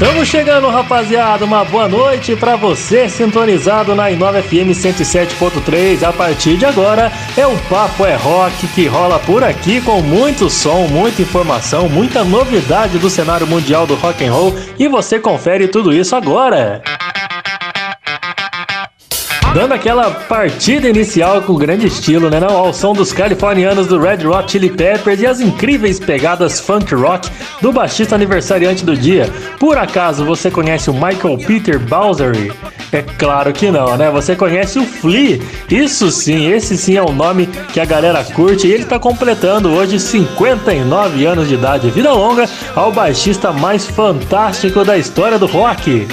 Estamos chegando, rapaziada. Uma boa noite para você sintonizado na Inova FM 107.3. A partir de agora é o Papo é Rock que rola por aqui com muito som, muita informação, muita novidade do cenário mundial do rock and roll e você confere tudo isso agora. Dando aquela partida inicial com grande estilo, né? Não, ao som dos californianos do Red Hot Chili Peppers e as incríveis pegadas funk rock do baixista aniversariante do dia. Por acaso você conhece o Michael Peter Bowsery? É claro que não, né? Você conhece o Flea? Isso sim, esse sim é o nome que a galera curte e ele tá completando hoje 59 anos de idade. Vida longa ao baixista mais fantástico da história do rock.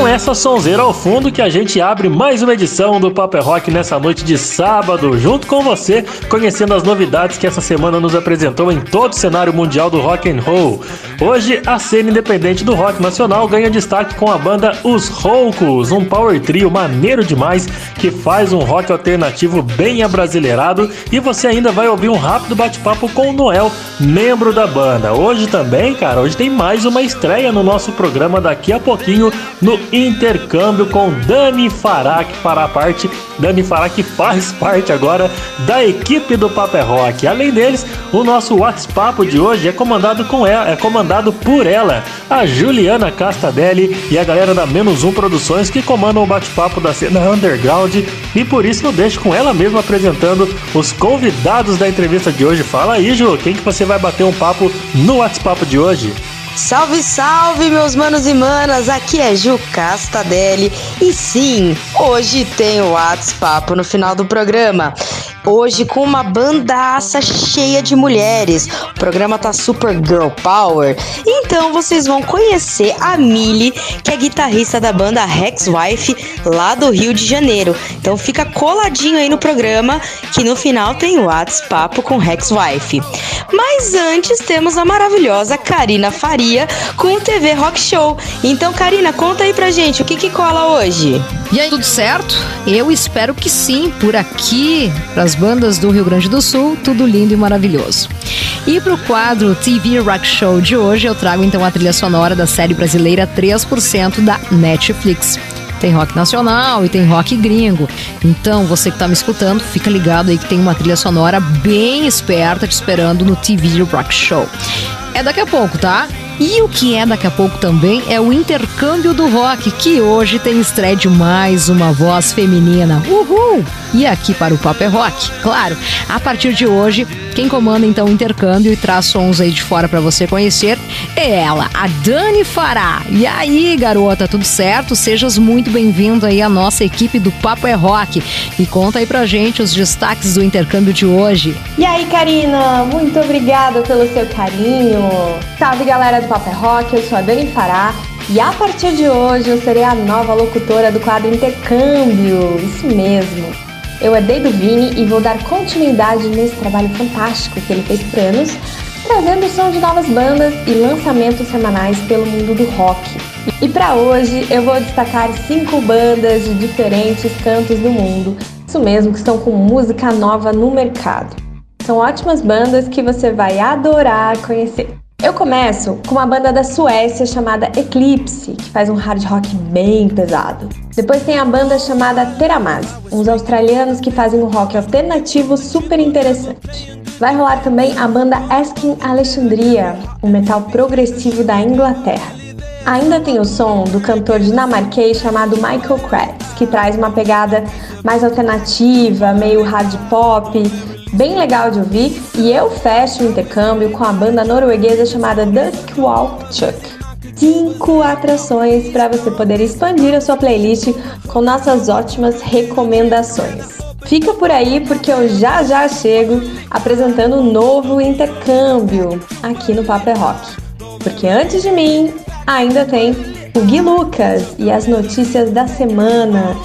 Com essa sonzeira ao fundo que a gente abre mais uma edição do Paper Rock nessa noite de sábado, junto com você, conhecendo as novidades que essa semana nos apresentou em todo o cenário mundial do rock and roll. Hoje, a cena independente do rock nacional ganha destaque com a banda Os Roucos, um power trio maneiro demais que faz um rock alternativo bem abrasileirado e você ainda vai ouvir um rápido bate-papo com o Noel, membro da banda. Hoje também, cara, hoje tem mais uma estreia no nosso programa daqui a pouquinho no intercâmbio com Dani Fará, que fará parte, Dani Fará que faz parte agora da equipe do Paper Rock. Além deles, o nosso WhatsApp de hoje é comandado com ela, é comandado por ela, a Juliana Castadelli e a galera da Menos Um Produções que comandam o bate-papo da cena underground e por isso eu deixo com ela mesma apresentando os convidados da entrevista de hoje. Fala aí, Ju, quem que você vai bater um papo no WhatsApp de hoje? Salve, salve, meus manos e manas! Aqui é Ju Castadelli e sim, hoje tem o WhatsApp no final do programa. Hoje com uma bandaça cheia de mulheres. O programa tá super girl power. Então vocês vão conhecer a Millie, que é guitarrista da banda Rex Wife lá do Rio de Janeiro. Então fica coladinho aí no programa que no final tem o WhatsApp com Rex Wife. Mas antes temos a maravilhosa Karina Faria com o TV Rock Show. Então Karina, conta aí pra gente o que que cola hoje. E aí, tudo certo? Eu espero que sim, por aqui, para as bandas do Rio Grande do Sul, tudo lindo e maravilhoso. E para o quadro TV Rock Show de hoje, eu trago então a trilha sonora da série brasileira 3% da Netflix. Tem rock nacional e tem rock gringo. Então, você que está me escutando, fica ligado aí que tem uma trilha sonora bem esperta te esperando no TV Rock Show. É daqui a pouco, tá? E o que é daqui a pouco também é o intercâmbio do rock, que hoje tem estreia de mais uma voz feminina. Uhul! E aqui para o Papo é Rock, claro. A partir de hoje, quem comanda então o intercâmbio e traz sons aí de fora para você conhecer é ela, a Dani Fará. E aí, garota, tudo certo? Sejas muito bem-vindo aí à nossa equipe do Papo é Rock. E conta aí pra gente os destaques do intercâmbio de hoje. E aí, Karina, muito obrigada pelo seu carinho. Salve, galera do Papo é Rock, eu sou a Dani Fará. E a partir de hoje eu serei a nova locutora do quadro Intercâmbio. Isso mesmo. Eu herdei do Vini e vou dar continuidade nesse trabalho fantástico que ele fez por anos, trazendo o som de novas bandas e lançamentos semanais pelo mundo do rock. E para hoje eu vou destacar cinco bandas de diferentes cantos do mundo, isso mesmo, que estão com música nova no mercado. São ótimas bandas que você vai adorar conhecer. Eu começo com uma banda da Suécia chamada Eclipse, que faz um hard rock bem pesado. Depois tem a banda chamada Teramaz, uns australianos que fazem um rock alternativo super interessante. Vai rolar também a banda Asking Alexandria, um metal progressivo da Inglaterra. Ainda tem o som do cantor dinamarquês chamado Michael Kratz, que traz uma pegada mais alternativa, meio hard pop, bem legal de ouvir, e eu fecho o intercâmbio com a banda norueguesa chamada Dusk Walk Chuck. Cinco atrações para você poder expandir a sua playlist com nossas ótimas recomendações. Fica por aí porque eu já já chego apresentando um novo intercâmbio aqui no Papo é Rock. Porque antes de mim ainda tem o Gui Lucas e as notícias da semana.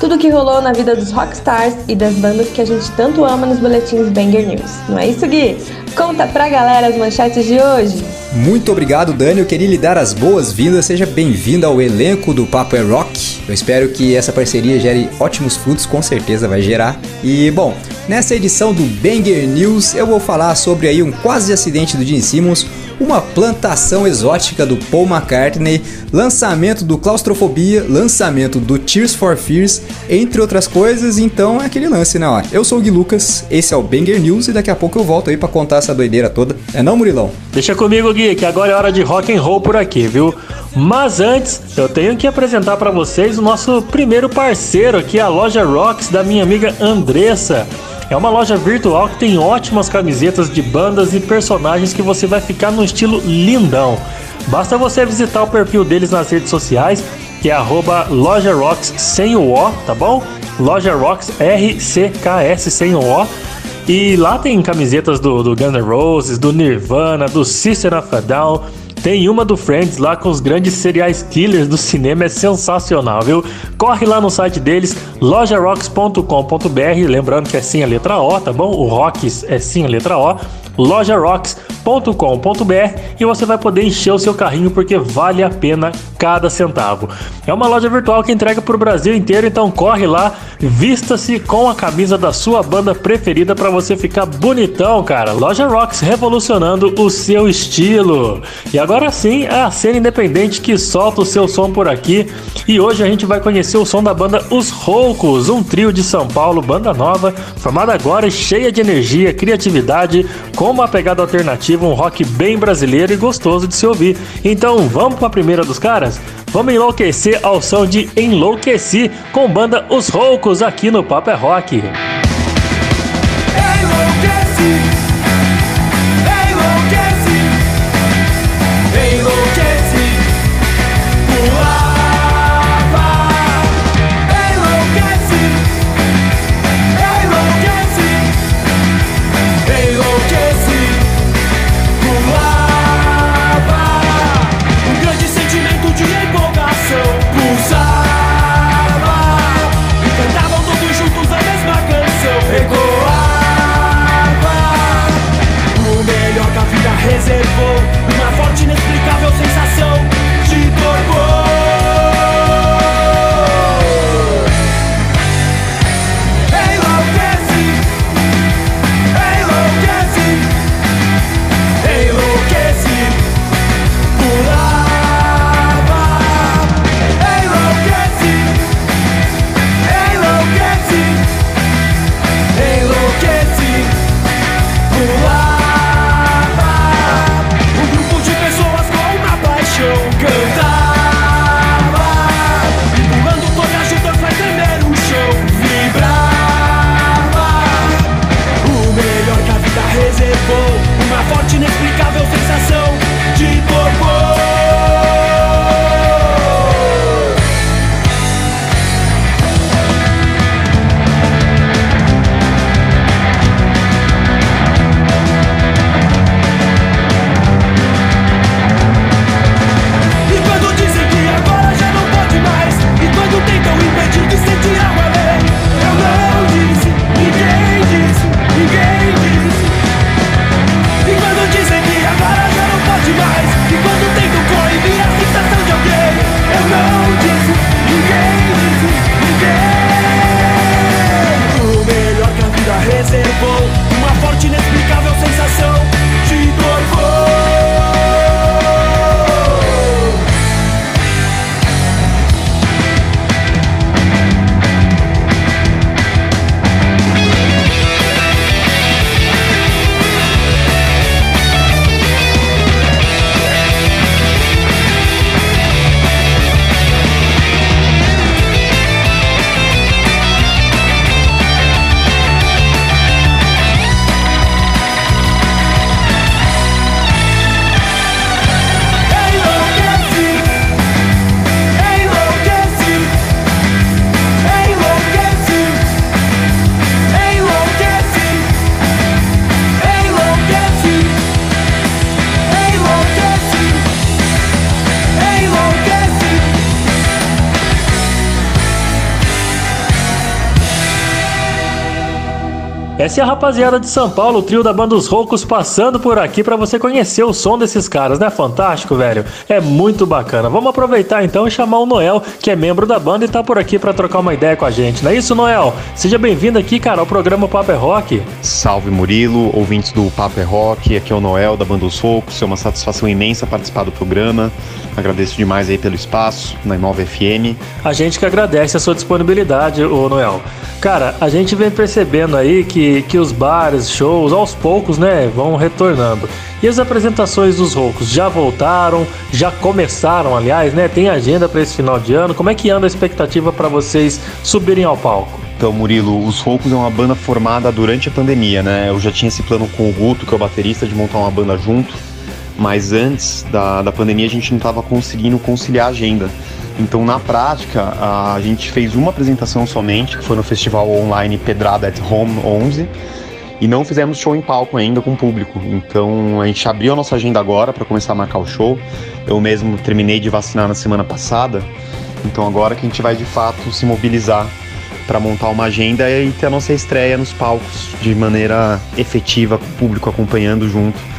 Tudo que rolou na vida dos rockstars e das bandas que a gente tanto ama nos boletins Banger News. Não é isso, Gui? Conta pra galera as manchetes de hoje. Muito obrigado, Dani. Eu queria lhe dar as boas-vindas. Seja bem-vindo ao elenco do Papo é Rock. Eu espero que essa parceria gere ótimos frutos, com certeza vai gerar. E, bom, nessa edição do Banger News eu vou falar sobre aí um quase acidente do Gene Simmons, uma plantação exótica do Paul McCartney, lançamento do Claustrofobia, lançamento do Tears for Fears, entre outras coisas. Então é aquele lance, né? Ó, eu sou o Gui Lucas, esse é o Banger News e daqui a pouco eu volto aí para contar essa doideira toda. É não, Murilão? Deixa comigo, Gui, que agora é hora de rock and roll por aqui, viu? Mas antes, eu tenho que apresentar para vocês o nosso primeiro parceiro aqui, a loja Rocks da minha amiga Andressa. É uma loja virtual que tem ótimas camisetas de bandas e personagens que você vai ficar no estilo lindão. Basta você visitar o perfil deles nas redes sociais, que é @lojarocks sem o O, tá bom? Loja Rocks R-C-K-S sem o O. E lá tem camisetas do, do Guns N' Roses, do Nirvana, do System of a Down tem uma do Friends lá com os grandes seriais killers do cinema, é sensacional, viu? Corre lá no site deles, lojarocks.com.br, lembrando que é sim a letra O, tá bom? O Rocks é sim a letra O lojarocks.com.br e você vai poder encher o seu carrinho porque vale a pena cada centavo. É uma loja virtual que entrega para o Brasil inteiro, então corre lá, vista-se com a camisa da sua banda preferida para você ficar bonitão, cara. Loja Rocks revolucionando o seu estilo. E agora sim, é a cena independente que solta o seu som por aqui. E hoje a gente vai conhecer o som da banda Os Roucos, um trio de São Paulo, banda nova, formada agora e cheia de energia, criatividade, com uma pegada alternativa, um rock bem brasileiro e gostoso de se ouvir. Então vamos para a primeira dos caras? Vamos enlouquecer ao som de Enlouqueci com banda Os Roucos aqui no Papo é Rock. É a rapaziada de São Paulo, o trio da banda Os Roucos, passando por aqui para você conhecer o som desses caras, né? Fantástico, velho. É muito bacana. Vamos aproveitar então e chamar o Noel, que é membro da banda e tá por aqui para trocar uma ideia com a gente. Não é isso, Noel? Seja bem-vindo aqui, cara, ao programa Papo é Rock. Salve Murilo, ouvintes do Papo é Rock. Aqui é o Noel da banda Os Roucos. É uma satisfação imensa participar do programa. Agradeço demais aí pelo espaço na Inova FM. A gente que agradece a sua disponibilidade, ô Noel. Cara, a gente vem percebendo aí que, que os bares, shows, aos poucos, né, vão retornando. E as apresentações dos roucos já voltaram, já começaram, aliás, né? Tem agenda para esse final de ano. Como é que anda a expectativa para vocês subirem ao palco? Então, Murilo, os Roucos é uma banda formada durante a pandemia, né? Eu já tinha esse plano com o Guto, que é o baterista, de montar uma banda junto mas antes da, da pandemia a gente não estava conseguindo conciliar a agenda. Então, na prática, a gente fez uma apresentação somente, que foi no festival online Pedrada at Home 11, e não fizemos show em palco ainda com público. Então, a gente abriu a nossa agenda agora para começar a marcar o show. Eu mesmo terminei de vacinar na semana passada, então agora que a gente vai de fato se mobilizar para montar uma agenda e ter a nossa estreia nos palcos de maneira efetiva, com o público acompanhando junto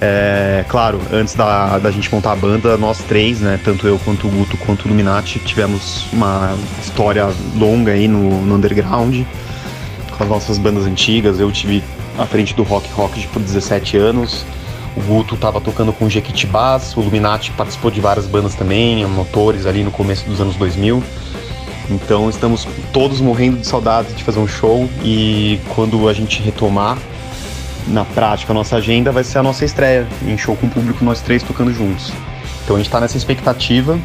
é, claro, antes da, da gente montar a banda, nós três, né, tanto eu quanto o Guto quanto o Illuminati, tivemos uma história longa aí no, no underground, com as nossas bandas antigas. Eu tive à frente do Rock Rock por 17 anos. O Guto estava tocando com Jequitibás, o Illuminati participou de várias bandas também, motores ali no começo dos anos 2000. Então estamos todos morrendo de saudades de fazer um show e quando a gente retomar na prática, a nossa agenda vai ser a nossa estreia em show com o público, nós três tocando juntos. Então a gente está nessa expectativa,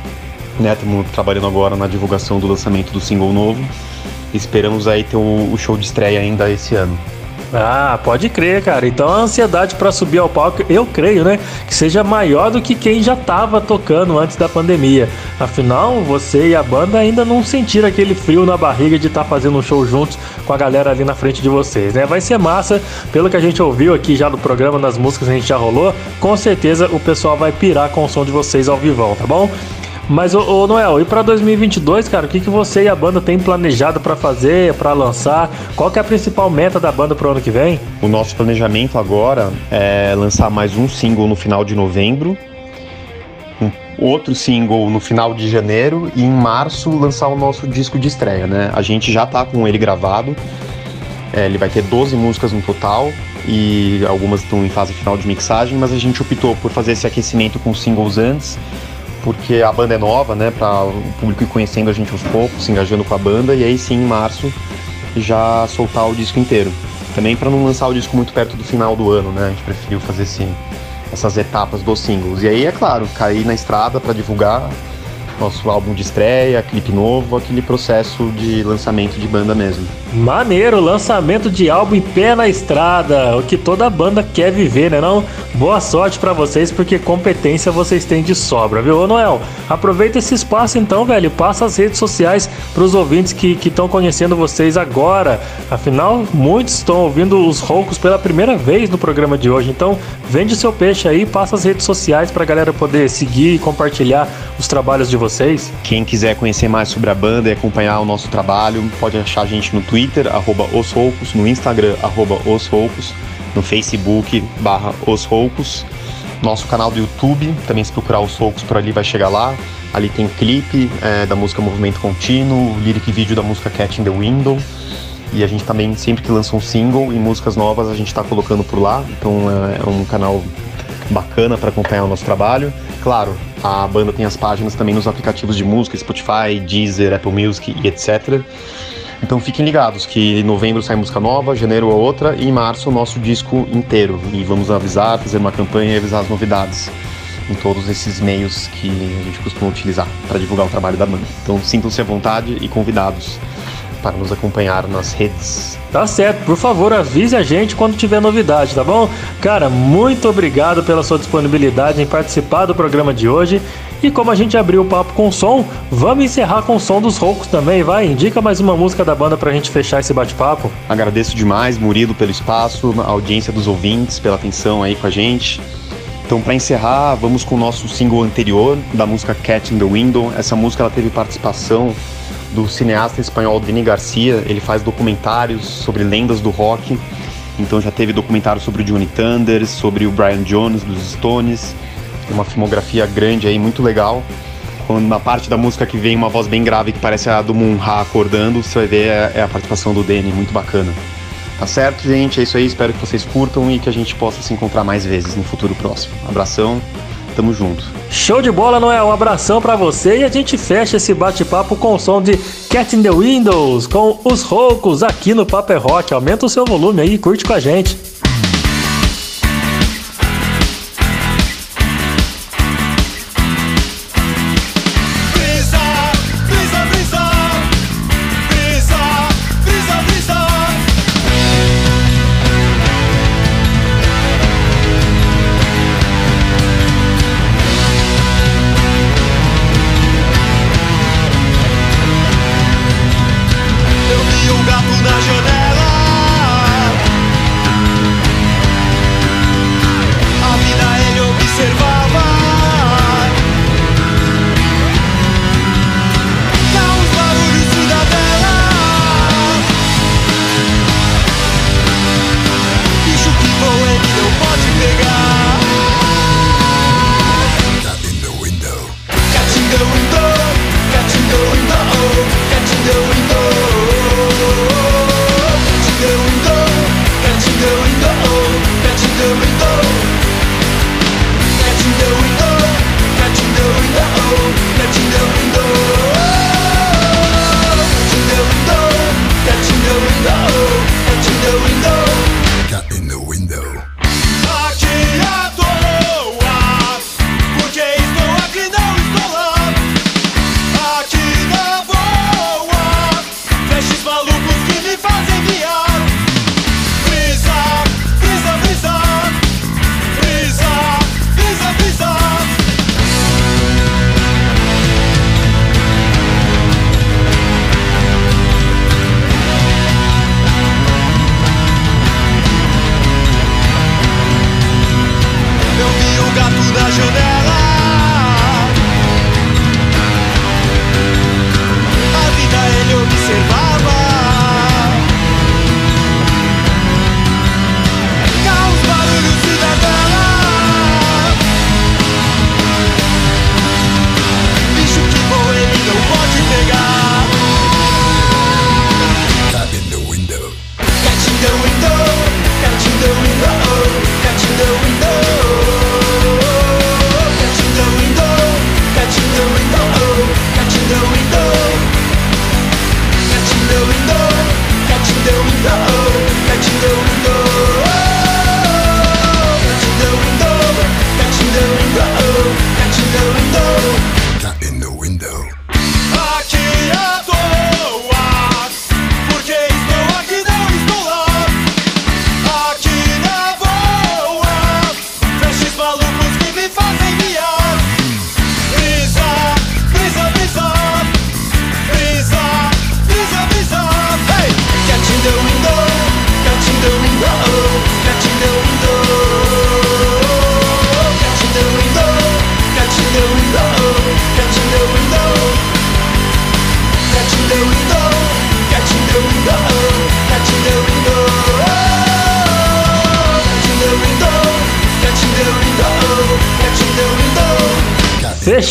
né? Estamos trabalhando agora na divulgação do lançamento do single novo. Esperamos aí ter o, o show de estreia ainda esse ano. Ah, pode crer, cara. Então a ansiedade para subir ao palco, eu creio, né, que seja maior do que quem já estava tocando antes da pandemia. Afinal, você e a banda ainda não sentiram aquele frio na barriga de estar tá fazendo um show juntos com a galera ali na frente de vocês, né? Vai ser massa, pelo que a gente ouviu aqui já no programa, nas músicas que a gente já rolou, com certeza o pessoal vai pirar com o som de vocês ao vivão, tá bom? Mas, ô, Noel, e para 2022, cara, o que, que você e a banda tem planejado para fazer, para lançar? Qual que é a principal meta da banda pro ano que vem? O nosso planejamento agora é lançar mais um single no final de novembro, um outro single no final de janeiro e em março lançar o nosso disco de estreia, né? A gente já tá com ele gravado, é, ele vai ter 12 músicas no total e algumas estão em fase final de mixagem, mas a gente optou por fazer esse aquecimento com singles antes porque a banda é nova, né, para o público ir conhecendo a gente aos poucos, se engajando com a banda, e aí sim, em março, já soltar o disco inteiro. Também para não lançar o disco muito perto do final do ano, né, a gente preferiu fazer sim essas etapas dos singles. E aí, é claro, cair na estrada para divulgar nosso álbum de estreia, clipe novo, aquele processo de lançamento de banda mesmo. Maneiro, lançamento de álbum em pé na estrada, o que toda banda quer viver, né não? Boa sorte para vocês, porque competência vocês têm de sobra, viu? Ô Noel, aproveita esse espaço então, velho, passa as redes sociais pros ouvintes que estão conhecendo vocês agora. Afinal, muitos estão ouvindo os roucos pela primeira vez no programa de hoje, então vende seu peixe aí, passa as redes sociais pra galera poder seguir e compartilhar os trabalhos de vocês. Quem quiser conhecer mais sobre a banda e acompanhar o nosso trabalho, pode achar a gente no Twitter arroba Os Roucos, no Instagram, arroba Os Roucos, no Facebook, barra Os Roucos, nosso canal do YouTube, também se procurar Os Roucos por ali vai chegar lá. Ali tem clipe é, da música Movimento Contínuo, lyric vídeo da música Cat in the Window. E a gente também, sempre que lança um single e músicas novas, a gente está colocando por lá. Então é, é um canal bacana para acompanhar o nosso trabalho. Claro, a banda tem as páginas também nos aplicativos de música, Spotify, Deezer, Apple Music e etc. Então fiquem ligados que em novembro sai música nova, janeiro outra e em março o nosso disco inteiro. E vamos avisar, fazer uma campanha e avisar as novidades em todos esses meios que a gente costuma utilizar para divulgar o trabalho da banda. Então sintam-se à vontade e convidados para nos acompanhar nas redes. Tá certo, por favor, avise a gente quando tiver novidade, tá bom? Cara, muito obrigado pela sua disponibilidade em participar do programa de hoje. E como a gente abriu o papo com som, vamos encerrar com o som dos roucos também, vai? Indica mais uma música da banda pra gente fechar esse bate-papo. Agradeço demais, Murilo, pelo espaço, a audiência dos ouvintes, pela atenção aí com a gente. Então, para encerrar, vamos com o nosso single anterior, da música Cat in the Window. Essa música ela teve participação do cineasta espanhol Denis Garcia. Ele faz documentários sobre lendas do rock. Então já teve documentário sobre o Johnny Thunders, sobre o Brian Jones dos Stones. Uma filmografia grande aí, muito legal. Quando na parte da música que vem uma voz bem grave que parece a do Munha acordando, você vai ver é, é a participação do Danny, muito bacana. Tá certo, gente? É isso aí. Espero que vocês curtam e que a gente possa se encontrar mais vezes no futuro próximo. Abração, tamo junto. Show de bola, é? Um abração para você e a gente fecha esse bate-papo com o som de Cat in the Windows, com os roucos aqui no Paper Rock. Aumenta o seu volume aí e curte com a gente.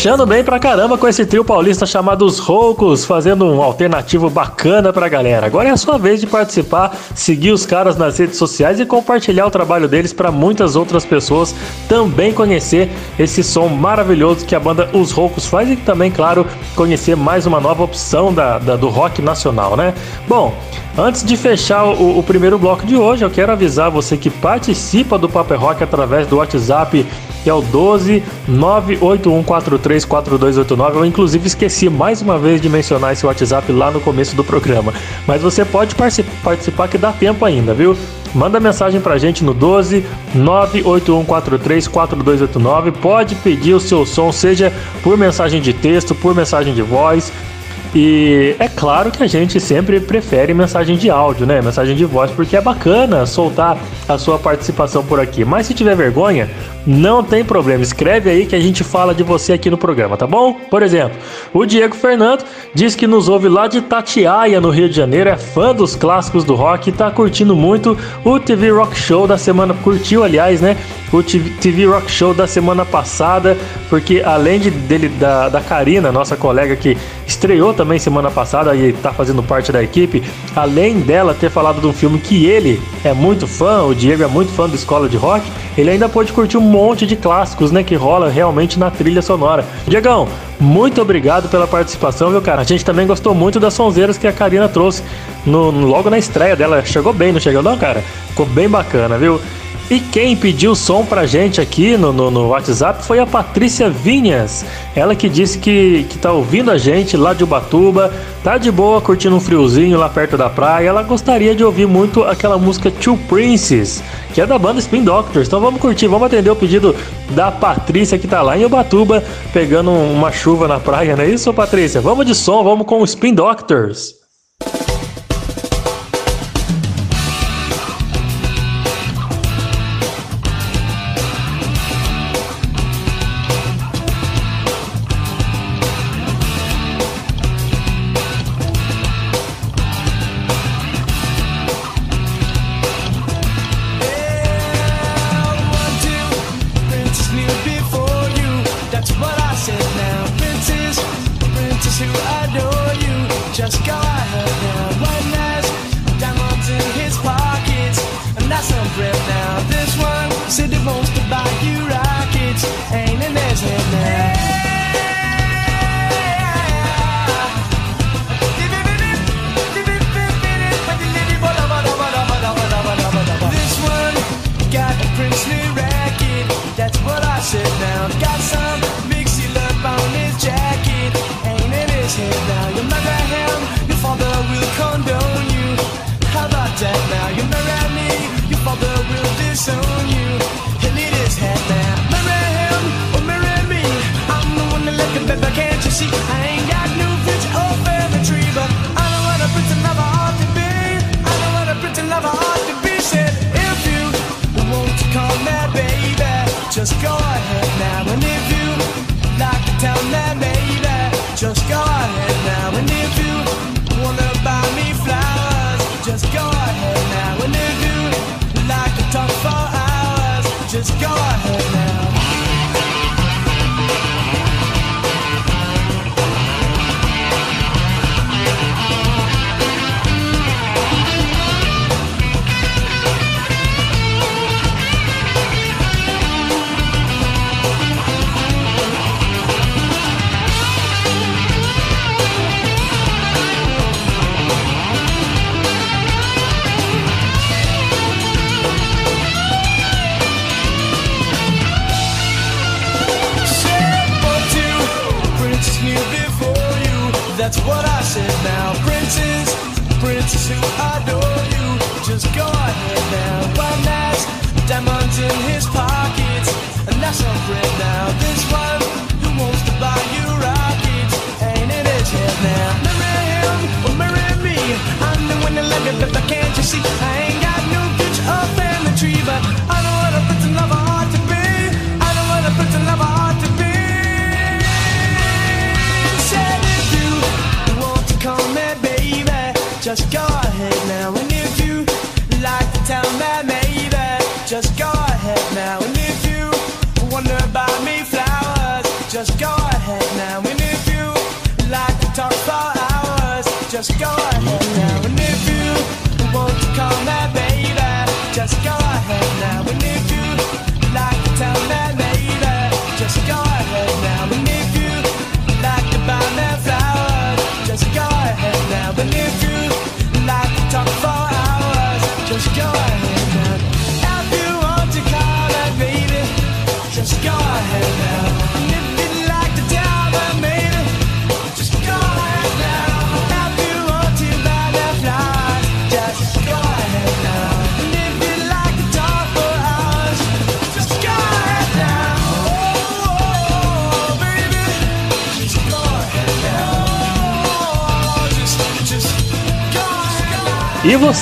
Fechando bem pra caramba com esse trio paulista chamado Os Roucos, fazendo um alternativo bacana pra galera. Agora é a sua vez de participar, seguir os caras nas redes sociais e compartilhar o trabalho deles para muitas outras pessoas também conhecer esse som maravilhoso que a banda Os Roucos faz e também, claro, conhecer mais uma nova opção da, da do rock nacional, né? Bom, Antes de fechar o, o, primeiro bloco de hoje, eu quero avisar você que participa do Paper Rock através do WhatsApp que é o 12 981434289. Eu inclusive esqueci mais uma vez de mencionar esse WhatsApp lá no começo do programa. Mas você pode participar que dá tempo ainda, viu? Manda mensagem pra gente no 12 981434289. Pode pedir o seu som, seja por mensagem de texto, por mensagem de voz. E é claro que a gente sempre prefere mensagem de áudio, né? Mensagem de voz, porque é bacana soltar a sua participação por aqui. Mas se tiver vergonha, não tem problema. Escreve aí que a gente fala de você aqui no programa, tá bom? Por exemplo, o Diego Fernando diz que nos ouve lá de Tatiaia, no Rio de Janeiro, é fã dos clássicos do rock e tá curtindo muito o TV Rock Show da semana. Curtiu, aliás, né? O TV Rock Show da semana passada, porque além de, dele, da, da Karina, nossa colega que estreou também semana passada e tá fazendo parte da equipe, além dela ter falado de um filme que ele é muito fã, o Diego é muito fã do Escola de Rock, ele ainda pôde curtir um monte de clássicos, né, que rola realmente na trilha sonora. Diegão, muito obrigado pela participação, viu, cara? A gente também gostou muito das sonzeiras que a Karina trouxe no, logo na estreia dela. Chegou bem, não chegou não, cara? Ficou bem bacana, viu? E quem pediu som pra gente aqui no, no, no, WhatsApp foi a Patrícia Vinhas. Ela que disse que, que tá ouvindo a gente lá de Ubatuba, tá de boa, curtindo um friozinho lá perto da praia. Ela gostaria de ouvir muito aquela música Two Princes, que é da banda Spin Doctors. Então vamos curtir, vamos atender o pedido da Patrícia que tá lá em Ubatuba, pegando uma chuva na praia, não é isso, Patrícia? Vamos de som, vamos com o Spin Doctors.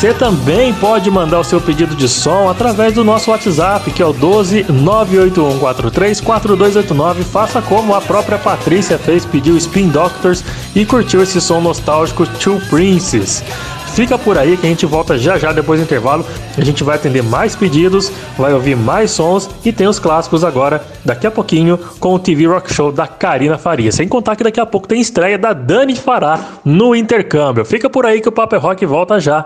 Você também pode mandar o seu pedido de som através do nosso WhatsApp, que é o 12 98143 4289. Faça como a própria Patrícia fez, pediu Spin Doctors e curtiu esse som nostálgico Two Princes. Fica por aí que a gente volta já já depois do intervalo. A gente vai atender mais pedidos, vai ouvir mais sons e tem os clássicos agora, daqui a pouquinho, com o TV Rock Show da Karina Faria. Sem contar que daqui a pouco tem estreia da Dani Fará no intercâmbio. Fica por aí que o Paper é Rock volta já.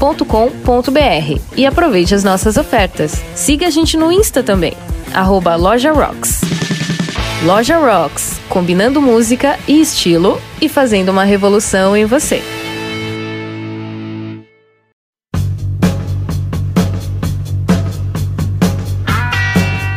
rocks.com.br e aproveite as nossas ofertas. Siga a gente no Insta também, arroba Loja Rocks. Loja Rocks, combinando música e estilo e fazendo uma revolução em você.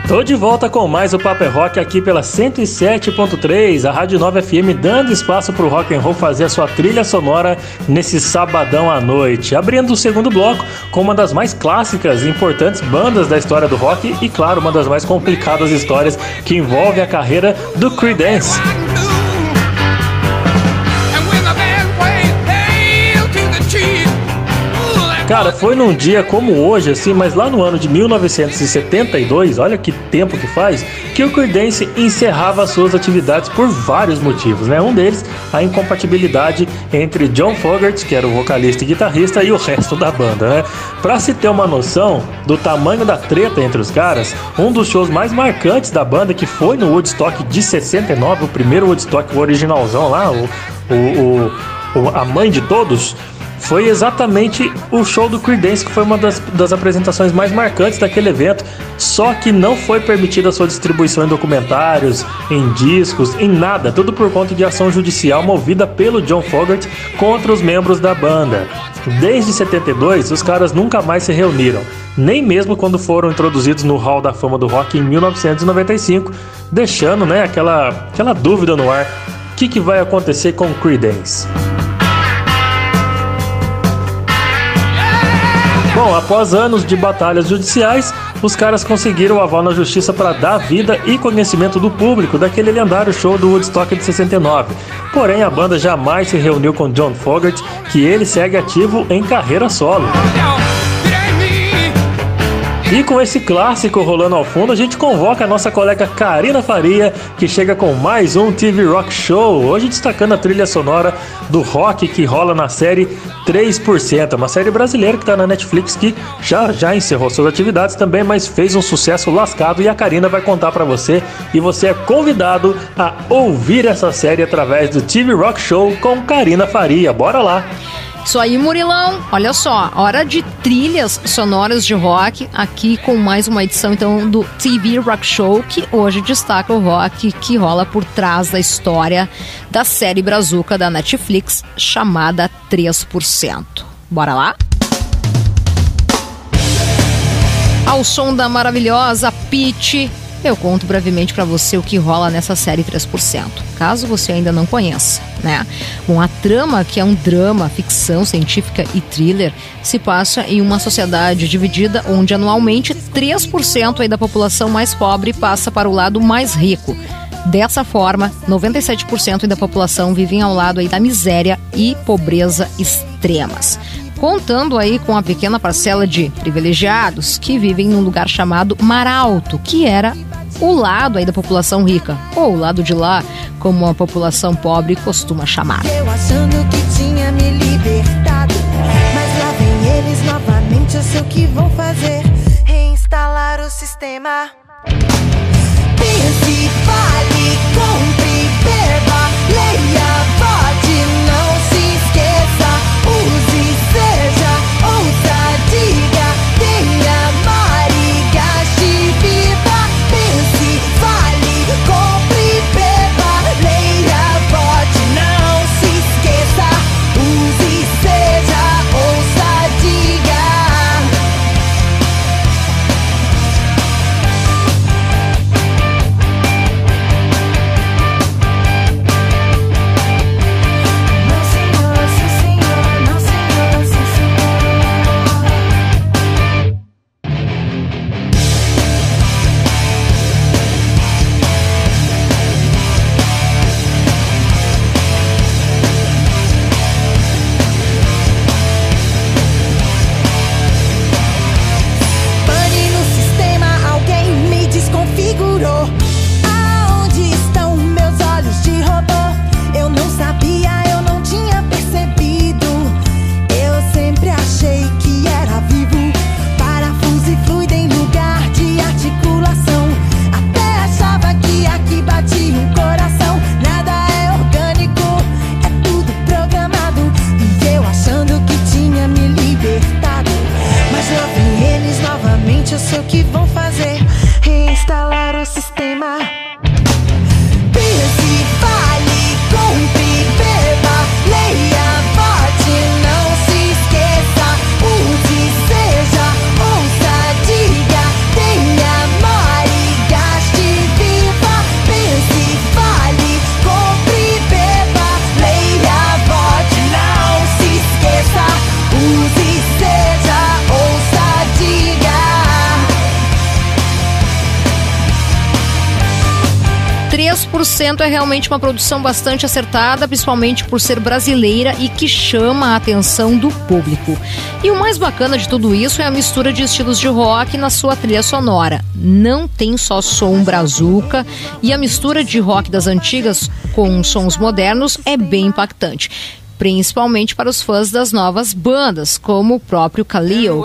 Tô de volta com mais o Paper é Rock aqui pela 107.3, a Rádio 9 FM, dando espaço pro rock and roll fazer a sua trilha sonora nesse sabadão à noite. Abrindo o segundo bloco com uma das mais clássicas e importantes bandas da história do rock e, claro, uma das mais complicadas histórias que envolve a carreira do Creedence. Cara, foi num dia como hoje, assim, mas lá no ano de 1972, olha que tempo que faz, que o Creedence encerrava suas atividades por vários motivos, né? Um deles, a incompatibilidade entre John Fogerty, que era o vocalista e guitarrista, e o resto da banda, né? Pra se ter uma noção do tamanho da treta entre os caras, um dos shows mais marcantes da banda, que foi no Woodstock de 69, o primeiro Woodstock, originalzão lá, o, o, o a mãe de todos, foi exatamente o show do Creedence, que foi uma das, das apresentações mais marcantes daquele evento, só que não foi permitida a sua distribuição em documentários, em discos, em nada, tudo por conta de ação judicial movida pelo John Fogerty contra os membros da banda. Desde 72, os caras nunca mais se reuniram, nem mesmo quando foram introduzidos no Hall da Fama do Rock em 1995, deixando né, aquela, aquela dúvida no ar: o que, que vai acontecer com Creedence? Bom, após anos de batalhas judiciais, os caras conseguiram o aval na justiça para dar vida e conhecimento do público daquele lendário show do Woodstock de 69. Porém, a banda jamais se reuniu com John Fogerty, que ele segue ativo em carreira solo. E com esse clássico rolando ao fundo, a gente convoca a nossa colega Karina Faria, que chega com mais um TV Rock Show. Hoje destacando a trilha sonora do rock que rola na série 3%, uma série brasileira que está na Netflix que já já encerrou suas atividades também, mas fez um sucesso lascado e a Karina vai contar para você e você é convidado a ouvir essa série através do TV Rock Show com Karina Faria. Bora lá. Isso aí, Murilão. Olha só, hora de trilhas sonoras de rock aqui com mais uma edição então do TV Rock Show que hoje destaca o rock que rola por trás da história da série brazuca da Netflix chamada 3%. Bora lá? Ao som da maravilhosa Peach eu conto brevemente para você o que rola nessa série 3%, caso você ainda não conheça, né? Bom, a trama, que é um drama, ficção científica e thriller, se passa em uma sociedade dividida onde anualmente 3% aí da população mais pobre passa para o lado mais rico. Dessa forma, 97% da população vivem ao lado aí da miséria e pobreza extremas contando aí com a pequena parcela de privilegiados que vivem num lugar chamado Mar Alto, que era o lado aí da população rica, ou o lado de lá, como a população pobre costuma chamar. Eu achando que tinha me libertado, mas lá vem eles novamente, eu sei o que vão fazer, reinstalar o sistema. Pense, 3% é realmente uma produção bastante acertada, principalmente por ser brasileira e que chama a atenção do público. E o mais bacana de tudo isso é a mistura de estilos de rock na sua trilha sonora. Não tem só som brazuca e a mistura de rock das antigas com sons modernos é bem impactante. Principalmente para os fãs das novas bandas, como o próprio Khalil.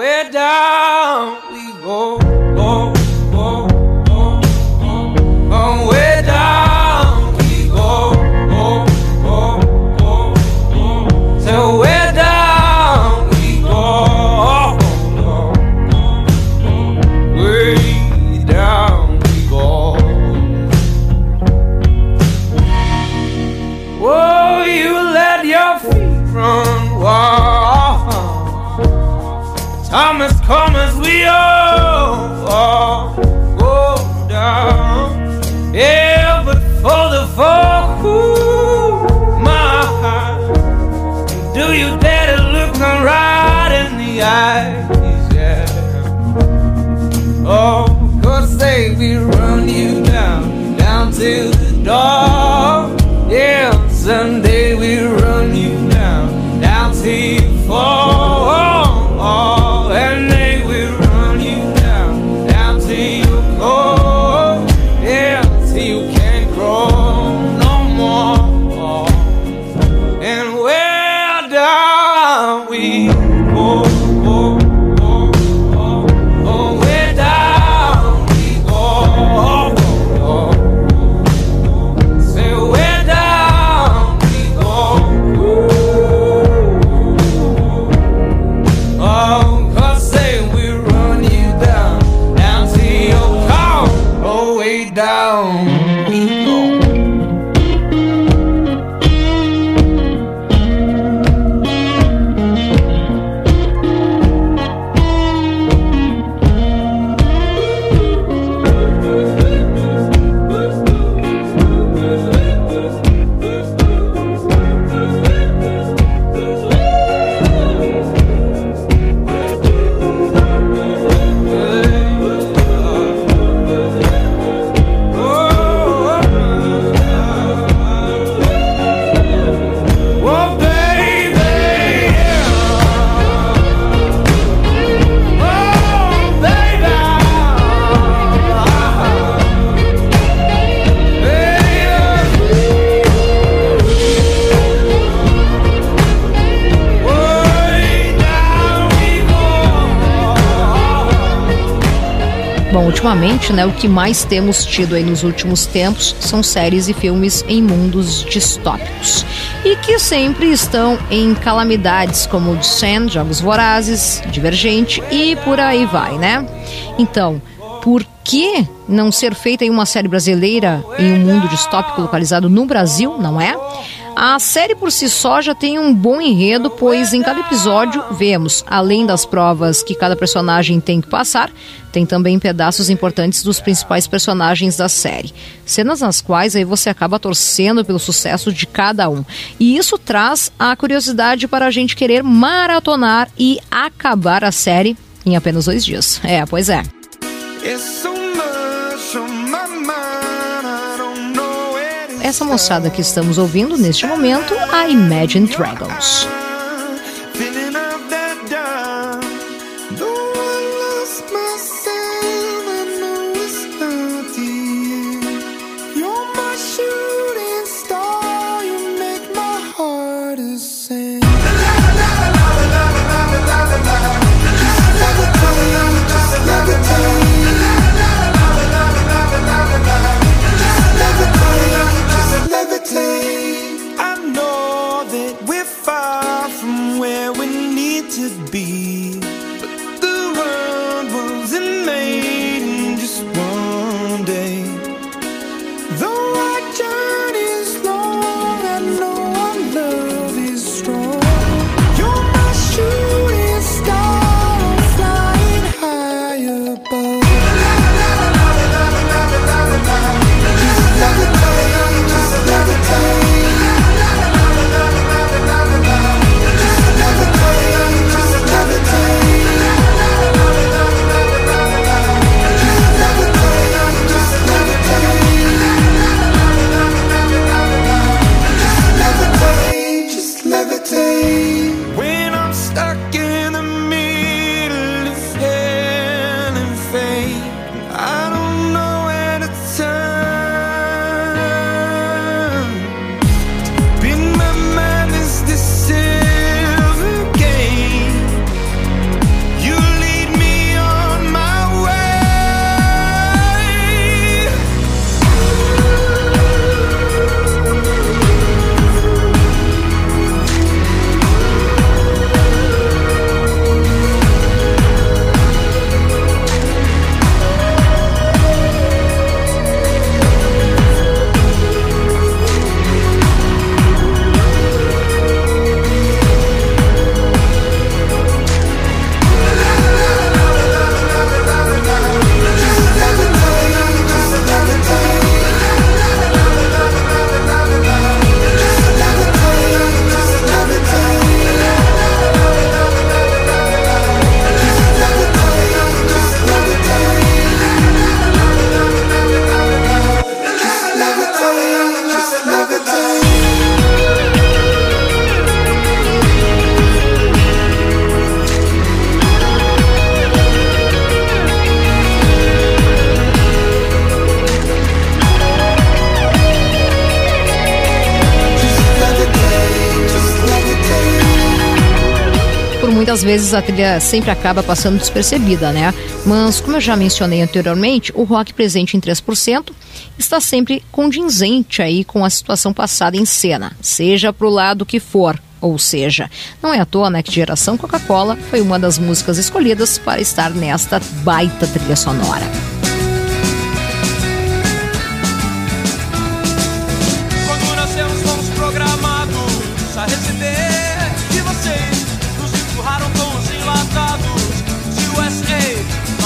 Ultimamente, né, o que mais temos tido aí nos últimos tempos são séries e filmes em mundos distópicos. E que sempre estão em calamidades como Descent, Jogos Vorazes, Divergente e por aí vai, né? Então, por que não ser feita em uma série brasileira em um mundo distópico localizado no Brasil, não é? A série por si só já tem um bom enredo, pois em cada episódio vemos, além das provas que cada personagem tem que passar, tem também pedaços importantes dos principais personagens da série. Cenas nas quais aí você acaba torcendo pelo sucesso de cada um. E isso traz a curiosidade para a gente querer maratonar e acabar a série em apenas dois dias. É, pois é. It's Essa moçada que estamos ouvindo neste momento, a Imagine Dragons. Vezes a trilha sempre acaba passando despercebida, né? Mas, como eu já mencionei anteriormente, o rock presente em 3% está sempre condizente aí com a situação passada em cena, seja pro lado que for. Ou seja, não é à toa né, que Geração Coca-Cola foi uma das músicas escolhidas para estar nesta baita trilha sonora.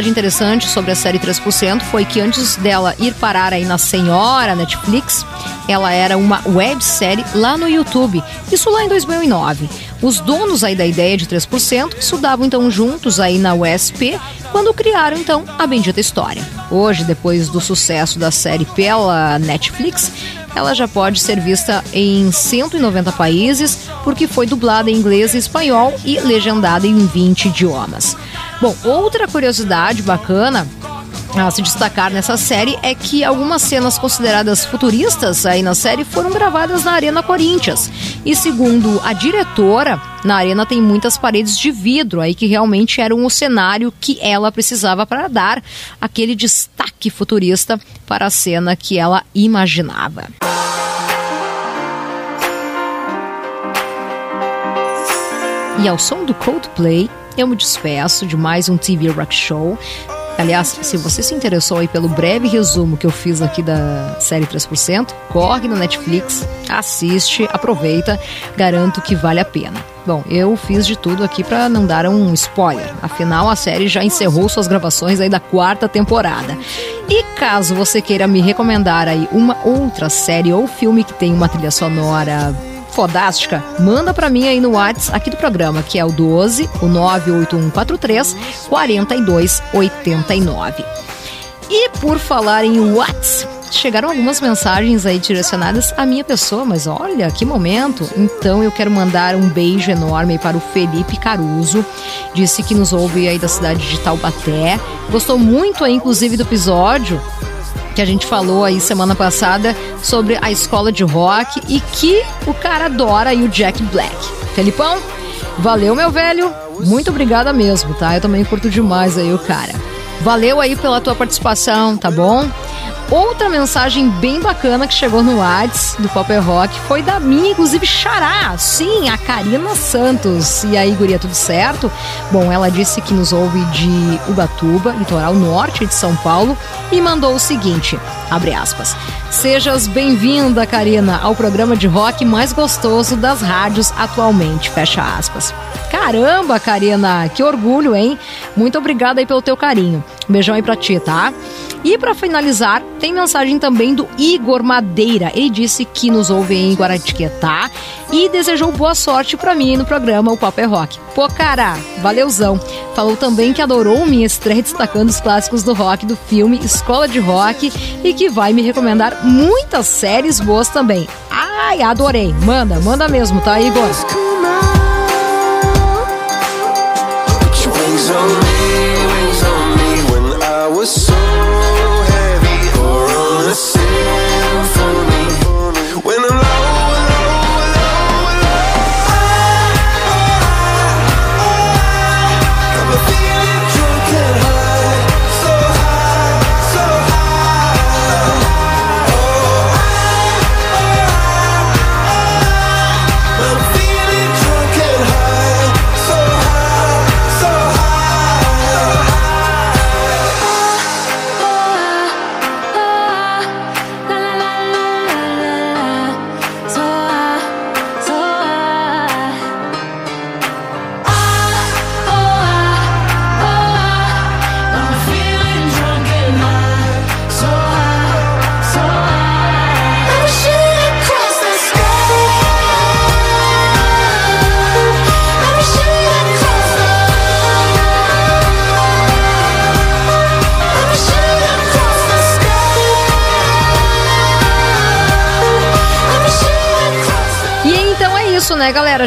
curiosidade interessante sobre a série 3% foi que antes dela ir parar aí na Senhora Netflix, ela era uma websérie lá no YouTube, isso lá em 2009. Os donos aí da ideia de 3% estudavam então juntos aí na USP quando criaram então a bendita história. Hoje, depois do sucesso da série pela Netflix, ela já pode ser vista em 190 países, porque foi dublada em inglês e espanhol e legendada em 20 idiomas. Bom, outra curiosidade bacana a se destacar nessa série é que algumas cenas consideradas futuristas aí na série foram gravadas na Arena Corinthians. E segundo a diretora, na arena tem muitas paredes de vidro aí que realmente eram o cenário que ela precisava para dar aquele destaque futurista para a cena que ela imaginava. E ao som do Coldplay, eu me despeço de mais um TV Rock Show. Aliás, se você se interessou aí pelo breve resumo que eu fiz aqui da série 3%, corre no Netflix, assiste, aproveita, garanto que vale a pena. Bom, eu fiz de tudo aqui para não dar um spoiler. Afinal, a série já encerrou suas gravações aí da quarta temporada. E caso você queira me recomendar aí uma outra série ou filme que tem uma trilha sonora fodástica, manda para mim aí no WhatsApp aqui do programa, que é o 12 o 98143 4289. E por falar em WhatsApp, chegaram algumas mensagens aí direcionadas à minha pessoa, mas olha que momento! Então eu quero mandar um beijo enorme para o Felipe Caruso, disse que nos ouve aí da cidade de Taubaté, gostou muito aí inclusive do episódio que a gente falou aí semana passada sobre a escola de rock e que o cara adora aí o Jack Black. Felipão, valeu meu velho, muito obrigada mesmo, tá? Eu também curto demais aí o cara. Valeu aí pela tua participação, tá bom? Outra mensagem bem bacana que chegou no Whats do Pop Rock foi da minha, inclusive, Xará. Sim, a Karina Santos. E aí, guria, tudo certo? Bom, ela disse que nos ouve de Ubatuba, litoral norte de São Paulo, e mandou o seguinte, abre aspas. Sejas bem-vinda, Karina, ao programa de rock mais gostoso das rádios atualmente, fecha aspas. Caramba, Karina, que orgulho, hein? Muito obrigada aí pelo teu carinho. Um beijão aí pra ti, tá? E para finalizar, tem mensagem também do Igor Madeira. Ele disse que nos ouve em Guaratiquetá e desejou boa sorte para mim no programa O Papo é Rock. Pô, cara, valeuzão. Falou também que adorou minha estreia destacando os clássicos do rock do filme Escola de Rock e que vai me recomendar muitas séries boas também. Ai, adorei. Manda, manda mesmo, tá, Igor?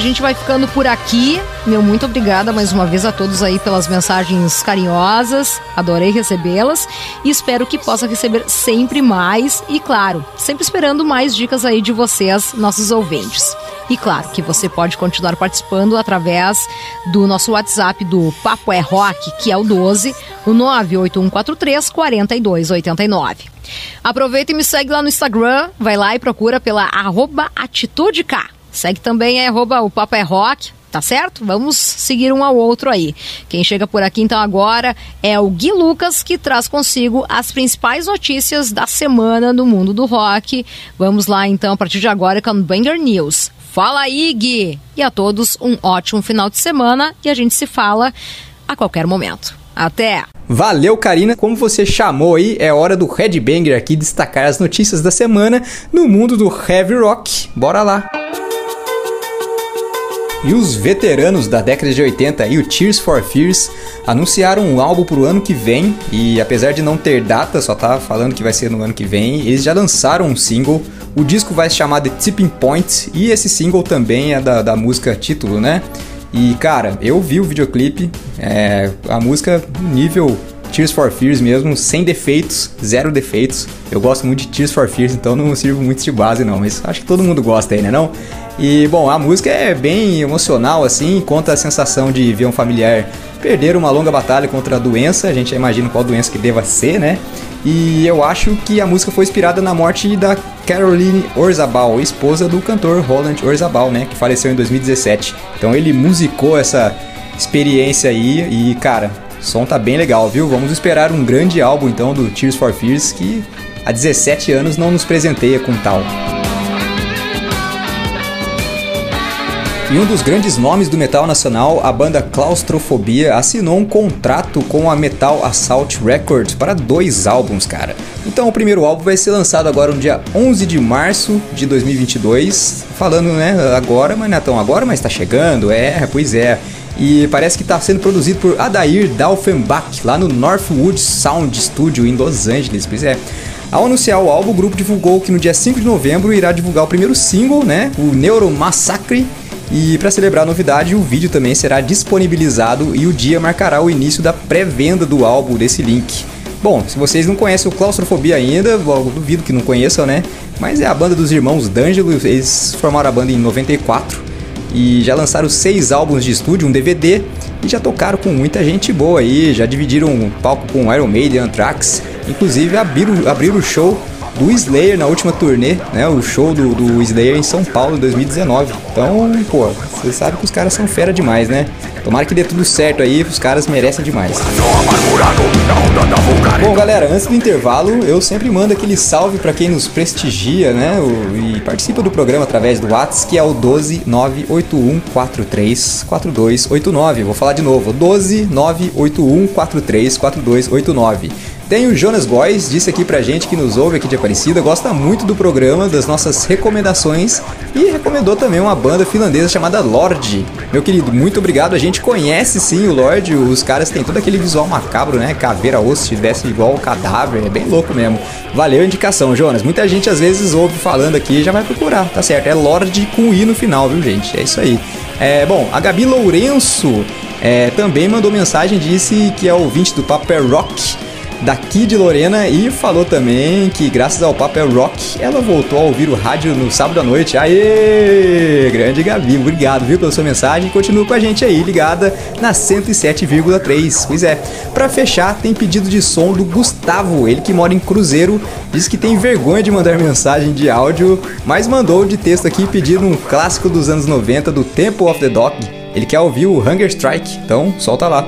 Gente vai ficando por aqui. Meu muito obrigada mais uma vez a todos aí pelas mensagens carinhosas. Adorei recebê-las e espero que possa receber sempre mais e claro, sempre esperando mais dicas aí de vocês, nossos ouvintes. E claro que você pode continuar participando através do nosso WhatsApp do Papo é Rock, que é o 12 o 98143 4289. Aproveita e me segue lá no Instagram, vai lá e procura pela arroba atitude K. Segue também é o Papo é Rock, tá certo? Vamos seguir um ao outro aí. Quem chega por aqui então agora é o Gui Lucas, que traz consigo as principais notícias da semana no mundo do rock. Vamos lá então, a partir de agora, com o Banger News. Fala aí, Gui! E a todos um ótimo final de semana e a gente se fala a qualquer momento. Até! Valeu, Karina. Como você chamou aí, é hora do Headbanger aqui destacar as notícias da semana no mundo do heavy rock. Bora lá! E os veteranos da década de 80 e o Tears for Fears anunciaram um álbum pro ano que vem e apesar de não ter data, só tá falando que vai ser no ano que vem, eles já lançaram um single. O disco vai se chamar The Tipping Point e esse single também é da, da música título, né? E cara, eu vi o videoclipe, é, a música nível Tears for Fears mesmo, sem defeitos, zero defeitos. Eu gosto muito de Tears for Fears, então não sirvo muito de base não, mas acho que todo mundo gosta aí, né não? E bom, a música é bem emocional assim, conta a sensação de ver um familiar perder uma longa batalha contra a doença, a gente já imagina qual doença que deva ser, né? E eu acho que a música foi inspirada na morte da Caroline Orzabal, esposa do cantor Roland Orzabal, né, que faleceu em 2017. Então ele musicou essa experiência aí e, cara, o som tá bem legal, viu? Vamos esperar um grande álbum então do Tears for Fears que há 17 anos não nos presenteia com tal. E um dos grandes nomes do metal nacional, a banda Claustrofobia, assinou um contrato com a Metal Assault Records para dois álbuns, cara. Então o primeiro álbum vai ser lançado agora no dia 11 de março de 2022. Falando, né, agora, mas não é tão agora, mas tá chegando, é, pois é. E parece que está sendo produzido por Adair Dalfenbach, lá no Northwood Sound Studio em Los Angeles, pois é. Ao anunciar o álbum, o grupo divulgou que no dia 5 de novembro irá divulgar o primeiro single, né, o Neuro Massacre, e para celebrar a novidade, o vídeo também será disponibilizado e o dia marcará o início da pré-venda do álbum desse link. Bom, se vocês não conhecem o Claustrofobia ainda, eu duvido que não conheçam, né? Mas é a banda dos irmãos D'Angelo, eles formaram a banda em 94 e já lançaram seis álbuns de estúdio, um DVD e já tocaram com muita gente boa aí, já dividiram um palco com Iron Maiden, Anthrax, inclusive abriram, abriram o show do Slayer na última turnê, né? O show do, do Slayer em São Paulo em 2019. Então, pô, você sabe que os caras são fera demais, né? Tomara que dê tudo certo aí, os caras merecem demais. Bom, galera, antes do intervalo, eu sempre mando aquele salve para quem nos prestigia, né? e participa do programa através do WhatsApp, que é o 12981434289. Vou falar de novo, 12981434289. Tem o Jonas Góes, disse aqui pra gente que nos ouve aqui de Aparecida, gosta muito do programa, das nossas recomendações e recomendou também uma banda finlandesa chamada Lorde. Meu querido, muito obrigado. A gente conhece sim o Lorde, os caras têm todo aquele visual macabro, né? Caveira osso, tivesse igual cadáver, é bem louco mesmo. Valeu a indicação, Jonas. Muita gente às vezes ouve falando aqui e já vai procurar, tá certo? É Lorde com I no final, viu, gente? É isso aí. É, bom, a Gabi Lourenço é, também mandou mensagem, disse que é ouvinte do Paper Rock daqui de Lorena e falou também que graças ao Papel Rock ela voltou a ouvir o rádio no sábado à noite. Aê! Grande Gabi, obrigado, viu, pela sua mensagem. Continua com a gente aí, ligada na 107,3. Pois é, para fechar, tem pedido de som do Gustavo, ele que mora em Cruzeiro, diz que tem vergonha de mandar mensagem de áudio, mas mandou de texto aqui pedindo um clássico dos anos 90 do Temple of the Dog. Ele quer ouvir o Hunger Strike, então solta lá.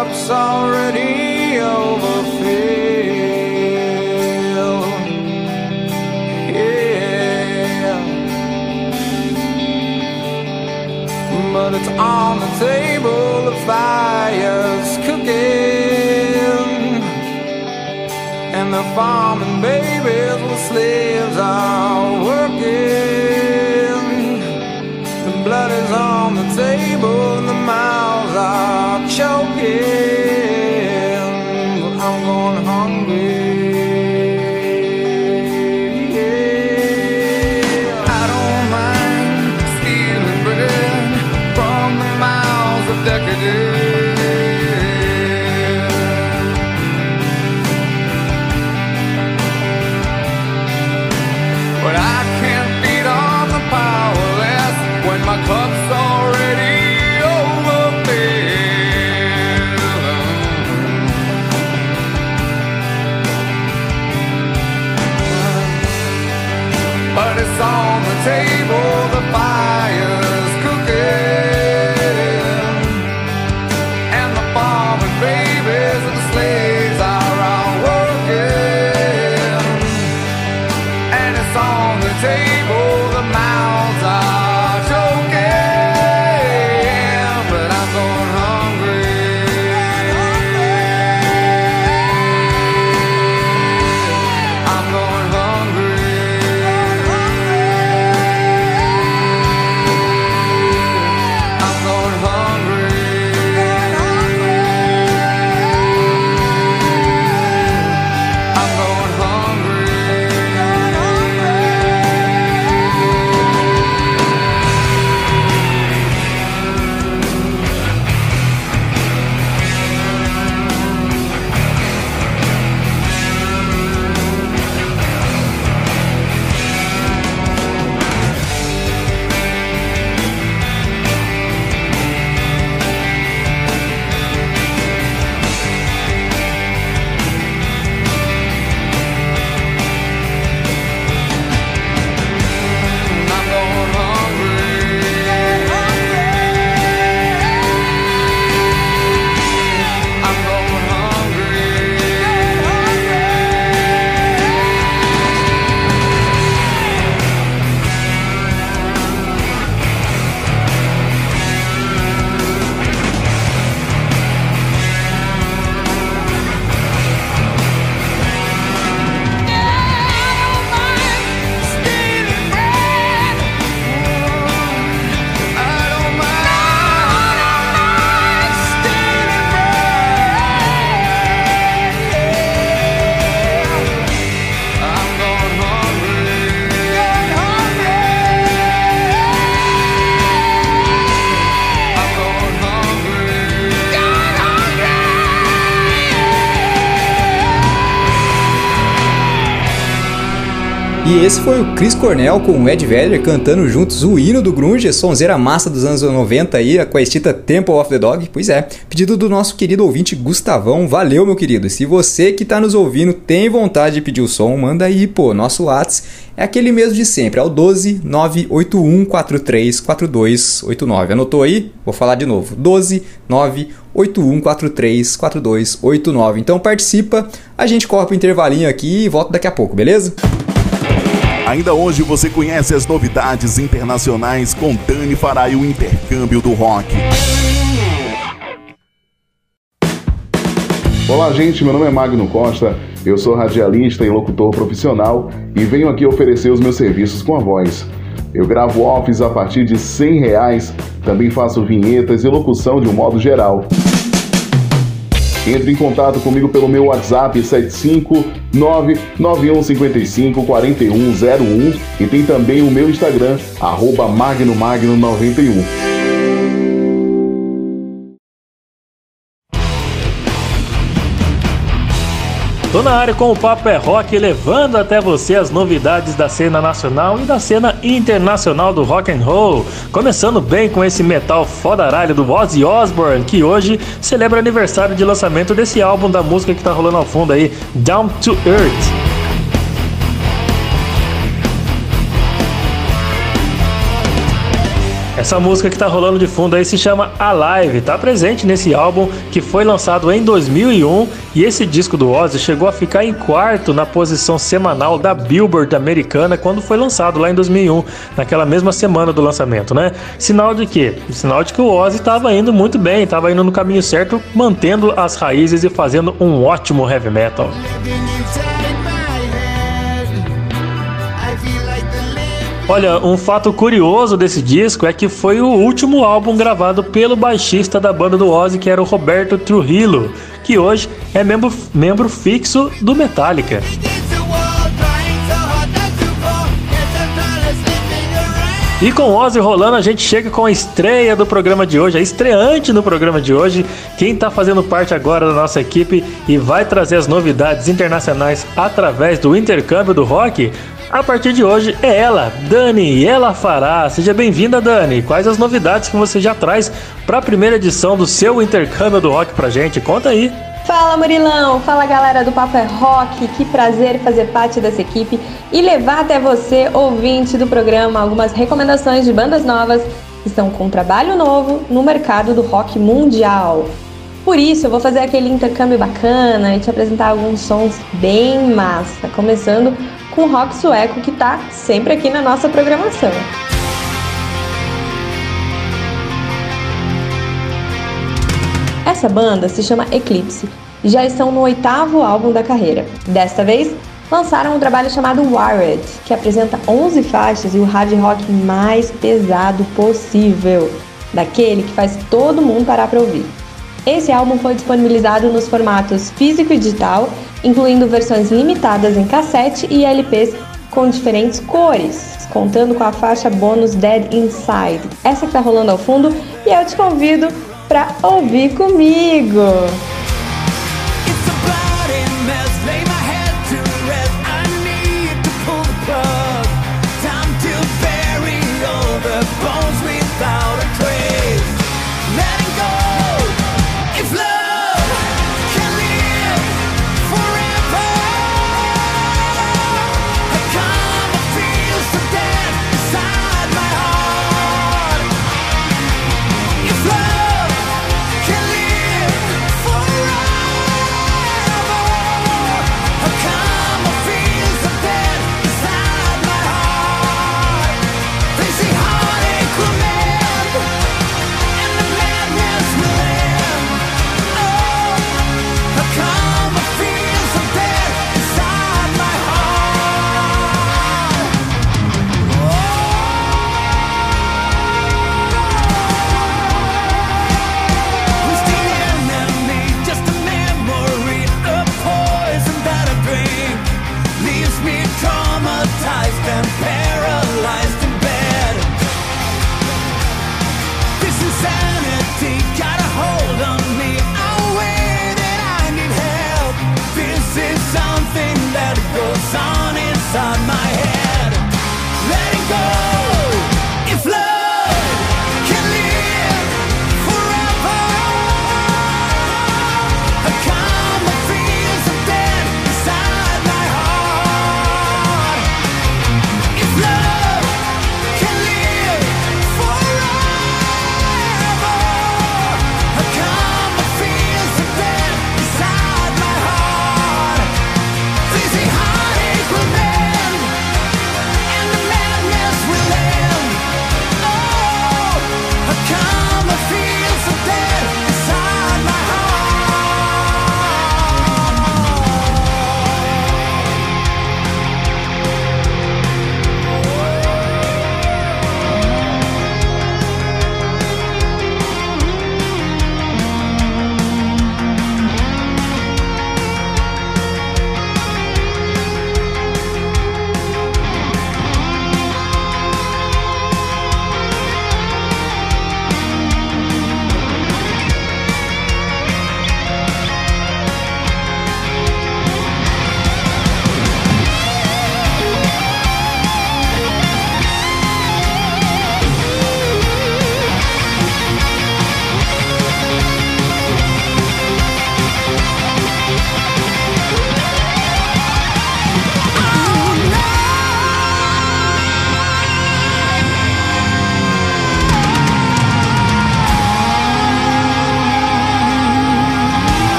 Cup's already overfilled. Yeah. but it's on the table the fire's cooking, and the farming babies with slaves are working. The blood is on the table, and the mouths are choking. Esse foi o Chris Cornell com o Ed Vedder cantando juntos o hino do grunge, sonzeira massa dos anos 90 aí, com a estita Temple of the Dog. Pois é, pedido do nosso querido ouvinte Gustavão. Valeu, meu querido. Se você que tá nos ouvindo tem vontade de pedir o som, manda aí, pô. Nosso Whats é aquele mesmo de sempre, é o 12 981 43 4289. Anotou aí? Vou falar de novo. 12 981 43 4289. Então participa, a gente corre pro intervalinho aqui e volta daqui a pouco, beleza? Ainda hoje você conhece as novidades internacionais com Dani Fará e o intercâmbio do rock. Olá, gente. Meu nome é Magno Costa. Eu sou radialista e locutor profissional e venho aqui oferecer os meus serviços com a voz. Eu gravo offs a partir de 100 reais, também faço vinhetas e locução de um modo geral. Entre em contato comigo pelo meu WhatsApp 75991554101 e tem também o meu Instagram, arroba magnomagno91. Tô na área com o Papo é Rock, levando até você as novidades da cena nacional e da cena internacional do rock and roll. Começando bem com esse metal fodaralho do Ozzy Osbourne, que hoje celebra aniversário de lançamento desse álbum da música que tá rolando ao fundo aí, Down to Earth. Essa música que tá rolando de fundo aí se chama Alive, tá presente nesse álbum que foi lançado em 2001 e esse disco do Ozzy chegou a ficar em quarto na posição semanal da Billboard americana quando foi lançado lá em 2001, naquela mesma semana do lançamento, né? Sinal de quê? Sinal de que o Ozzy estava indo muito bem, estava indo no caminho certo, mantendo as raízes e fazendo um ótimo heavy metal. Olha, um fato curioso desse disco é que foi o último álbum gravado pelo baixista da banda do Ozzy, que era o Roberto Trujillo, que hoje é membro, membro fixo do Metallica. E com Ozzy rolando, a gente chega com a estreia do programa de hoje, a estreante no programa de hoje. Quem está fazendo parte agora da nossa equipe e vai trazer as novidades internacionais através do intercâmbio do rock a partir de hoje é ela, Dani, e ela fará. Seja bem-vinda, Dani. Quais as novidades que você já traz para a primeira edição do seu intercâmbio do rock pra gente? Conta aí. Fala Murilão, fala galera do Papo é Rock, que prazer fazer parte dessa equipe e levar até você, ouvinte do programa, algumas recomendações de bandas novas que estão com trabalho novo no mercado do rock mundial. Por isso, eu vou fazer aquele intercâmbio bacana e te apresentar alguns sons bem massa, começando com rock sueco que está sempre aqui na nossa programação. Essa banda se chama Eclipse e já estão no oitavo álbum da carreira. Desta vez, lançaram um trabalho chamado Wired, que apresenta 11 faixas e o hard rock mais pesado possível, daquele que faz todo mundo parar para ouvir. Esse álbum foi disponibilizado nos formatos físico e digital, incluindo versões limitadas em cassete e LPs com diferentes cores, contando com a faixa bônus Dead Inside. Essa que tá rolando ao fundo e eu te convido para ouvir comigo.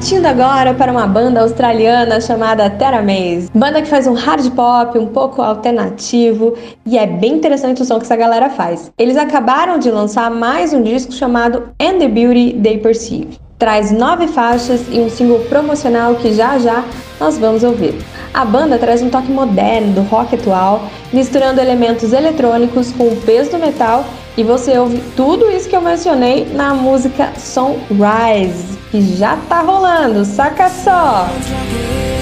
Partindo agora para uma banda australiana chamada Terra Maze. Banda que faz um hard pop um pouco alternativo e é bem interessante o som que essa galera faz. Eles acabaram de lançar mais um disco chamado And the Beauty They Perceive. Traz nove faixas e um single promocional que já já nós vamos ouvir. A banda traz um toque moderno do rock atual, misturando elementos eletrônicos com o peso do metal e você ouve tudo isso que eu mencionei na música Sunrise, que já tá rolando, saca só! Thank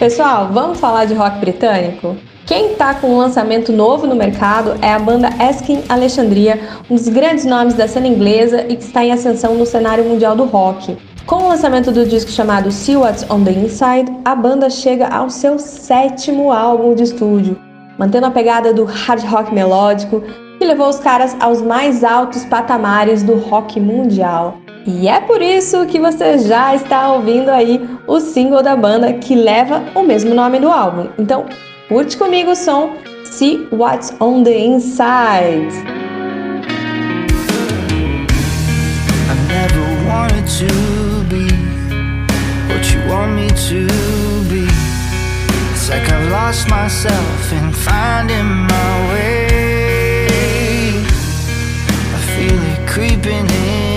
Pessoal, vamos falar de rock britânico? Quem está com um lançamento novo no mercado é a banda Asking Alexandria, um dos grandes nomes da cena inglesa e que está em ascensão no cenário mundial do rock. Com o lançamento do disco chamado See What's on the Inside, a banda chega ao seu sétimo álbum de estúdio, mantendo a pegada do hard rock melódico que levou os caras aos mais altos patamares do rock mundial. E é por isso que você já está ouvindo aí o single da banda que leva o mesmo nome do álbum. Então, curte comigo o som See What's on the Inside. to be what you want me to be. It's like I've lost myself in finding my way. I feel it creeping in.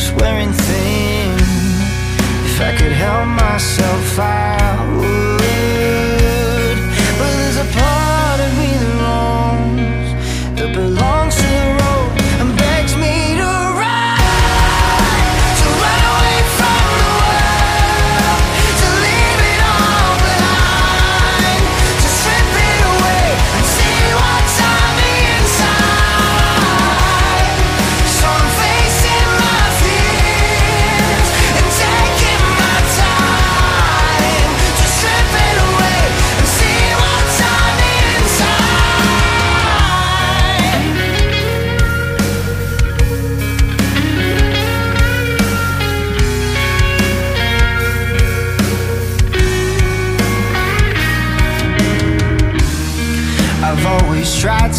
swearing thing. If I could help myself out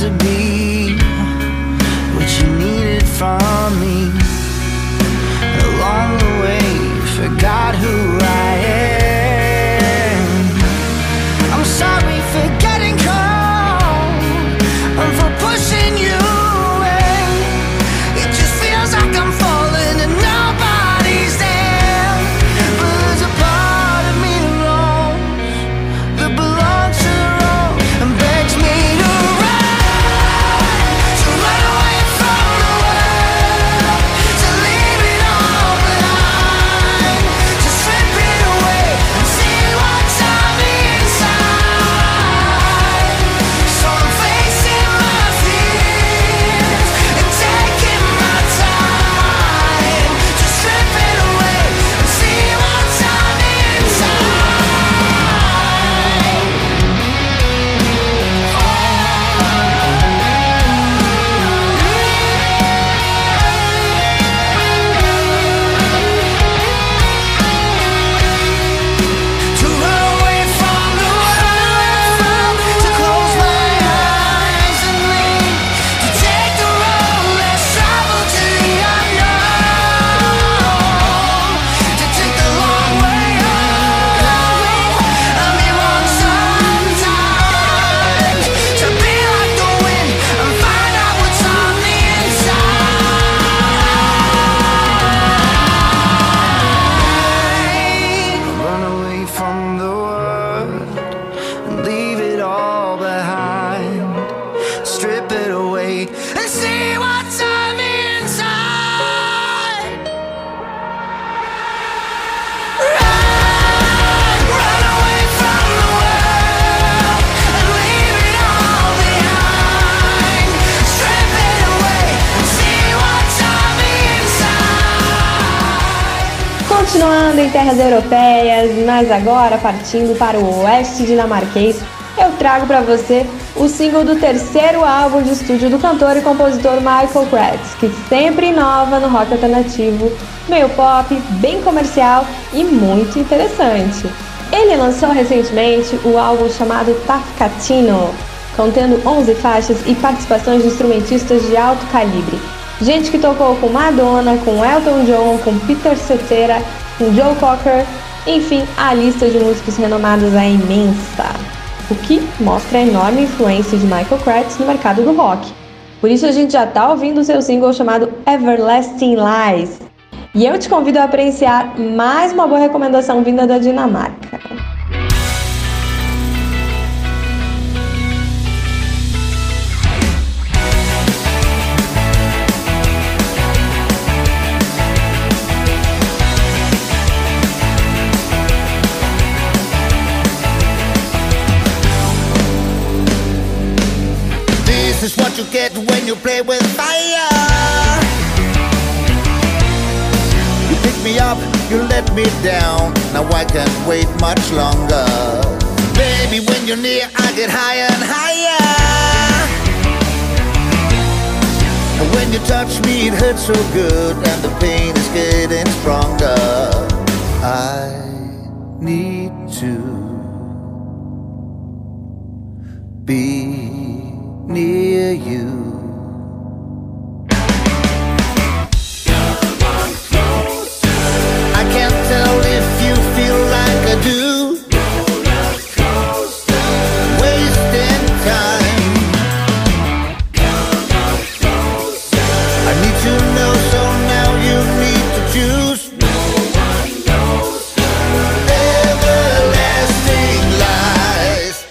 to be mas agora partindo para o oeste dinamarquês, eu trago para você o single do terceiro álbum de estúdio do cantor e compositor Michael Kratz, que sempre inova no rock alternativo, meio pop, bem comercial e muito interessante. Ele lançou recentemente o álbum chamado Tafcatino, contendo 11 faixas e participações de instrumentistas de alto calibre. Gente que tocou com Madonna, com Elton John, com Peter Cetera, com Joe Cocker, enfim, a lista de músicos renomados é imensa, o que mostra a enorme influência de Michael Kratz no mercado do rock. Por isso a gente já está ouvindo o seu single chamado Everlasting Lies. E eu te convido a apreciar mais uma boa recomendação vinda da Dinamarca. You get when you play with fire. You pick me up, you let me down. Now I can't wait much longer. Baby, when you're near, I get higher and higher. And when you touch me, it hurts so good, and the pain is getting stronger. I need to be near you.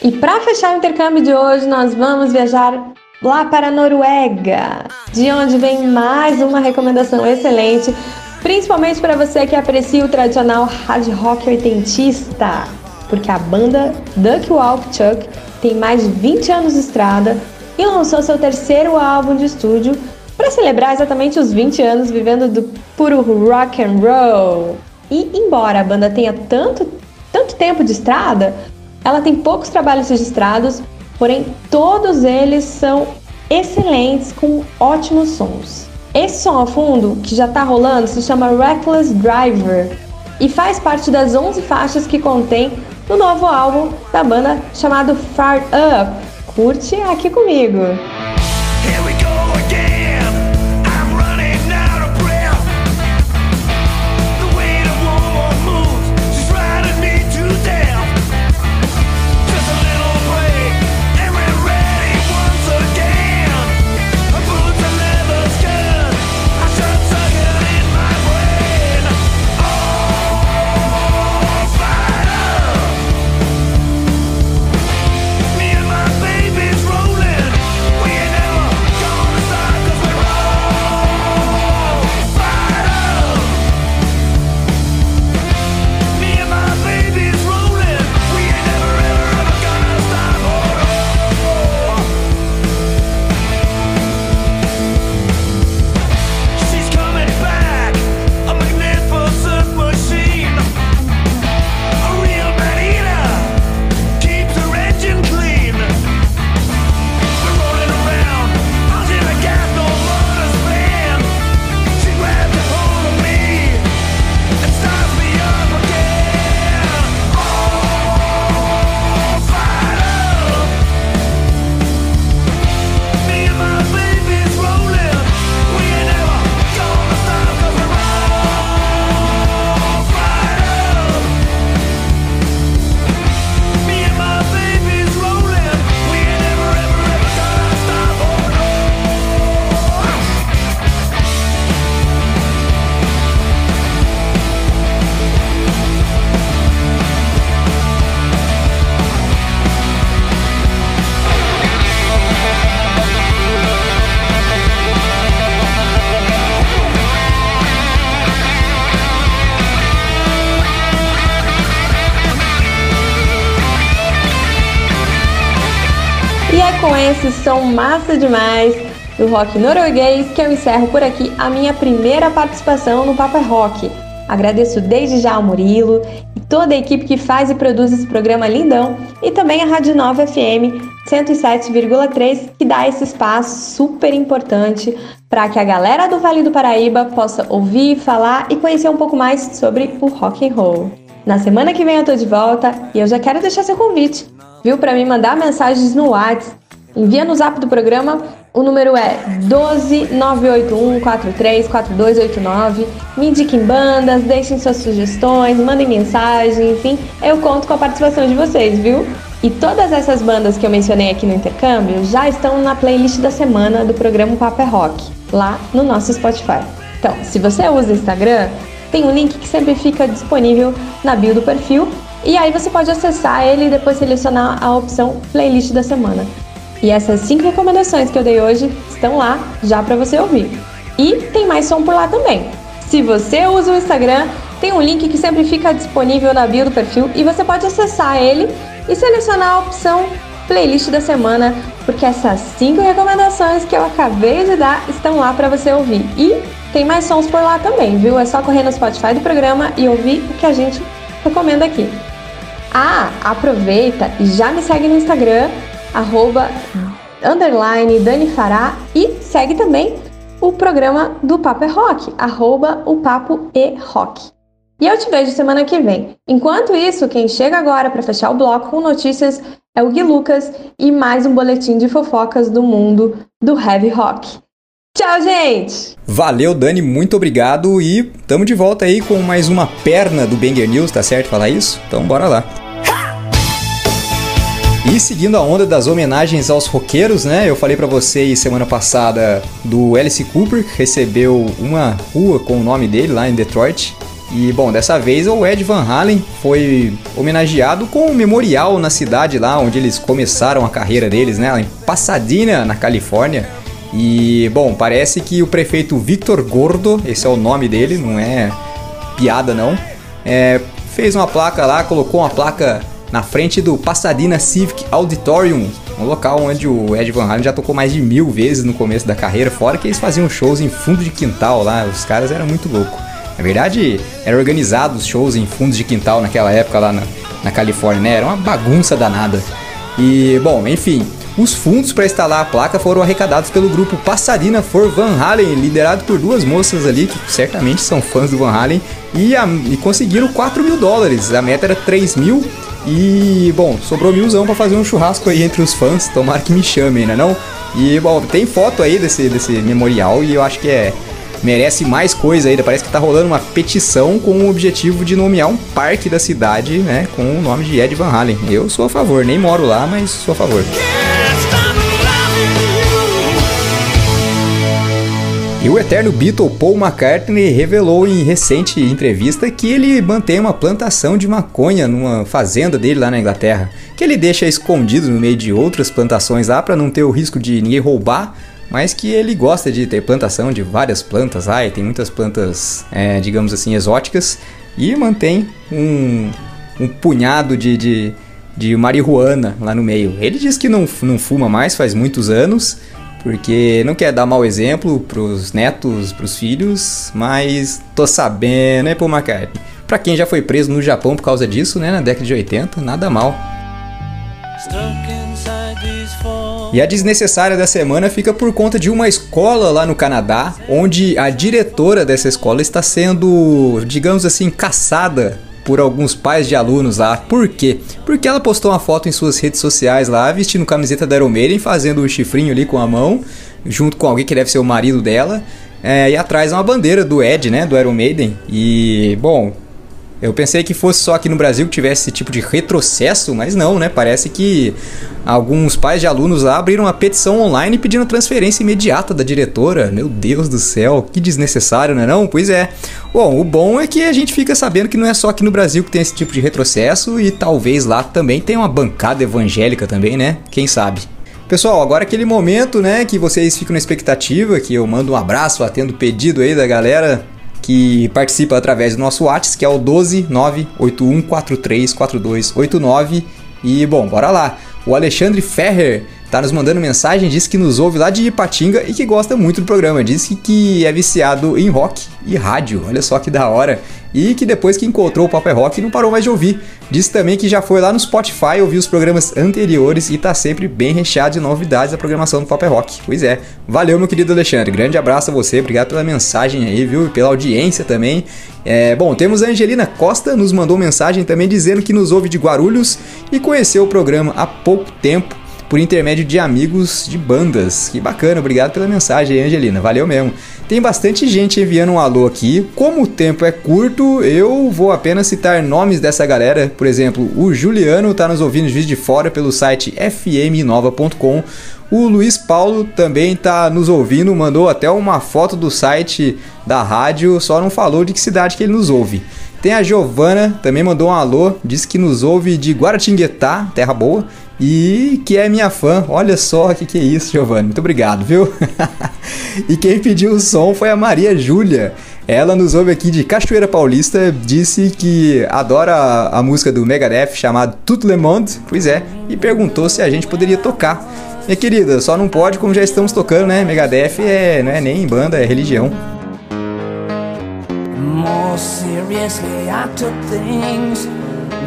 E para fechar o intercâmbio de hoje, nós vamos viajar lá para a Noruega, de onde vem mais uma recomendação excelente, principalmente para você que aprecia o tradicional hard rock oitentista, porque a banda Duck Walk Chuck tem mais de 20 anos de estrada e lançou seu terceiro álbum de estúdio para celebrar exatamente os 20 anos vivendo do puro rock and roll. E embora a banda tenha tanto, tanto tempo de estrada, ela tem poucos trabalhos registrados, porém todos eles são excelentes com ótimos sons. Esse som ao fundo que já tá rolando se chama Reckless Driver e faz parte das 11 faixas que contém no novo álbum da banda chamado Far Up. Curte aqui comigo. Som massa demais do rock norueguês que eu encerro por aqui a minha primeira participação no Papo é Rock. Agradeço desde já ao Murilo e toda a equipe que faz e produz esse programa lindão e também a Rádio Nova FM 107,3 que dá esse espaço super importante para que a galera do Vale do Paraíba possa ouvir, falar e conhecer um pouco mais sobre o rock and roll. Na semana que vem eu tô de volta e eu já quero deixar seu convite, viu, para me mandar mensagens no WhatsApp. Envia no zap do programa, o número é 12981434289. Me indiquem bandas, deixem suas sugestões, mandem mensagem, enfim, eu conto com a participação de vocês, viu? E todas essas bandas que eu mencionei aqui no intercâmbio já estão na playlist da semana do programa Papo é Rock, lá no nosso Spotify. Então, se você usa Instagram, tem um link que sempre fica disponível na bio do perfil e aí você pode acessar ele e depois selecionar a opção Playlist da semana. E essas cinco recomendações que eu dei hoje estão lá já para você ouvir. E tem mais som por lá também. Se você usa o Instagram, tem um link que sempre fica disponível na bio do perfil e você pode acessar ele e selecionar a opção Playlist da semana porque essas cinco recomendações que eu acabei de dar estão lá para você ouvir. E tem mais sons por lá também, viu? É só correr no Spotify do programa e ouvir o que a gente recomenda aqui. Ah, aproveita e já me segue no Instagram, arroba, underline Dani Fará e segue também o programa do Papo é Rock, arroba o Papo e Rock. E eu te vejo semana que vem. Enquanto isso, quem chega agora para fechar o bloco com notícias é o Gui Lucas e mais um boletim de fofocas do mundo do heavy rock. Tchau, gente! Valeu, Dani, muito obrigado e tamo de volta aí com mais uma perna do Banger News, tá certo falar isso? Então bora lá. E seguindo a onda das homenagens aos roqueiros, né? Eu falei para vocês semana passada do Alice Cooper, que recebeu uma rua com o nome dele lá em Detroit. E bom, dessa vez o Ed Van Halen foi homenageado com um memorial na cidade lá onde eles começaram a carreira deles, né? Em Pasadena, na Califórnia. E bom, parece que o prefeito Victor Gordo, esse é o nome dele, não é piada não, é, fez uma placa lá, colocou uma placa na frente do Pasadena Civic Auditorium, um local onde o Ed Van Halen já tocou mais de mil vezes no começo da carreira, fora que eles faziam shows em fundo de quintal lá, os caras eram muito loucos. Na verdade, eram organizados shows em fundos de quintal naquela época lá na, na Califórnia, né? Era uma bagunça danada. E, bom, enfim, os fundos para instalar a placa foram arrecadados pelo grupo Pasadena for Van Halen, liderado por duas moças ali que certamente são fãs do Van Halen, e, a, e conseguiram 4 mil dólares. A meta era 3 mil e, bom, sobrou milzão para fazer um churrasco aí entre os fãs. Tomara que me chamem, né não? E, bom, tem foto aí desse, desse memorial e eu acho que é merece mais coisa ainda. Parece que tá rolando uma petição com o objetivo de nomear um parque da cidade, né, com o nome de Ed Van Halen. Eu sou a favor, nem moro lá, mas sou a favor. E o eterno Beatle Paul McCartney revelou em recente entrevista que ele mantém uma plantação de maconha numa fazenda dele lá na Inglaterra, que ele deixa escondido no meio de outras plantações lá para não ter o risco de ninguém roubar, mas que ele gosta de ter plantação de várias plantas lá, e tem muitas plantas, é, digamos assim, exóticas, e mantém um, um punhado de, de, de marihuana lá no meio. Ele diz que não, não fuma mais faz muitos anos, porque não quer dar mau exemplo pros netos, pros filhos, mas tô sabendo, né, Paul McCartney? Pra quem já foi preso no Japão por causa disso, né, na década de 80, nada mal. E a desnecessária da semana fica por conta de uma escola lá no Canadá, onde a diretora dessa escola está sendo, digamos assim, caçada por alguns pais de alunos lá. Por quê? Porque ela postou uma foto em suas redes sociais lá, vestindo camiseta da Iron Maiden, fazendo o chifrinho ali com a mão, junto com alguém que deve ser o marido dela. É, e atrás uma bandeira do Ed, né, do Iron Maiden. E, bom, eu pensei que fosse só aqui no Brasil que tivesse esse tipo de retrocesso, mas não, né? Parece que alguns pais de alunos lá abriram uma petição online pedindo transferência imediata da diretora. Meu Deus do céu, que desnecessário, não é não? Pois é. Bom, o bom é que a gente fica sabendo que não é só aqui no Brasil que tem esse tipo de retrocesso e talvez lá também tenha uma bancada evangélica também, né? Quem sabe? Pessoal, agora aquele momento, né, que vocês ficam na expectativa, que eu mando um abraço, atendo o pedido aí da galera que participa através do nosso WhatsApp, que é o 12981434289. E bom, bora lá. O Alexandre Ferrer tá nos mandando mensagem, diz que nos ouve lá de Ipatinga e que gosta muito do programa. Diz que é viciado em rock e rádio. Olha só que da hora. E que depois que encontrou o Papo é Rock não parou mais de ouvir. Diz também que já foi lá no Spotify ouvir os programas anteriores e tá sempre bem recheado de novidades da programação do Papo é Rock. Pois é. Valeu, meu querido Alexandre. Grande abraço a você. Obrigado pela mensagem aí, viu? E pela audiência também. É, bom, temos a Angelina Costa, nos mandou mensagem também dizendo que nos ouve de Guarulhos e conheceu o programa há pouco tempo por intermédio de amigos de bandas. Que bacana, obrigado pela mensagem aí, Angelina, valeu mesmo. Tem bastante gente enviando um alô aqui. Como o tempo é curto, eu vou apenas citar nomes dessa galera. Por exemplo, o Juliano está nos ouvindo de fora pelo site fmnova.com. O Luiz Paulo também está nos ouvindo, mandou até uma foto do site da rádio, só não falou de que cidade que ele nos ouve. Tem a Giovana, também mandou um alô, disse que nos ouve de Guaratinguetá, terra boa, e que é minha fã. Olha só o que, que é isso, Giovanni. Muito obrigado, viu? e quem pediu o som foi a Maria Júlia. Ela nos ouve aqui de Cachoeira Paulista, disse que adora a, a música do Megadeth chamada Tout le Monde, pois é, e perguntou se a gente poderia tocar. Minha querida, só não pode como já estamos tocando, né? Megadeth é, não é nem banda, é religião. More seriously I took things,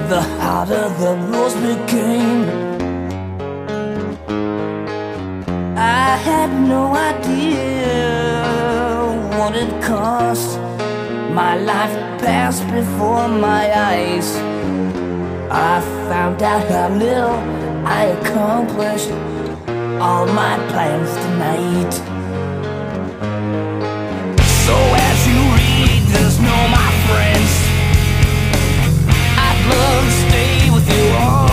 the harder the rules became. I had no idea what it cost. My life passed before my eyes. I found out how little I accomplished all my plans tonight. So as you read this, know my friends, I'd love to stay with you all.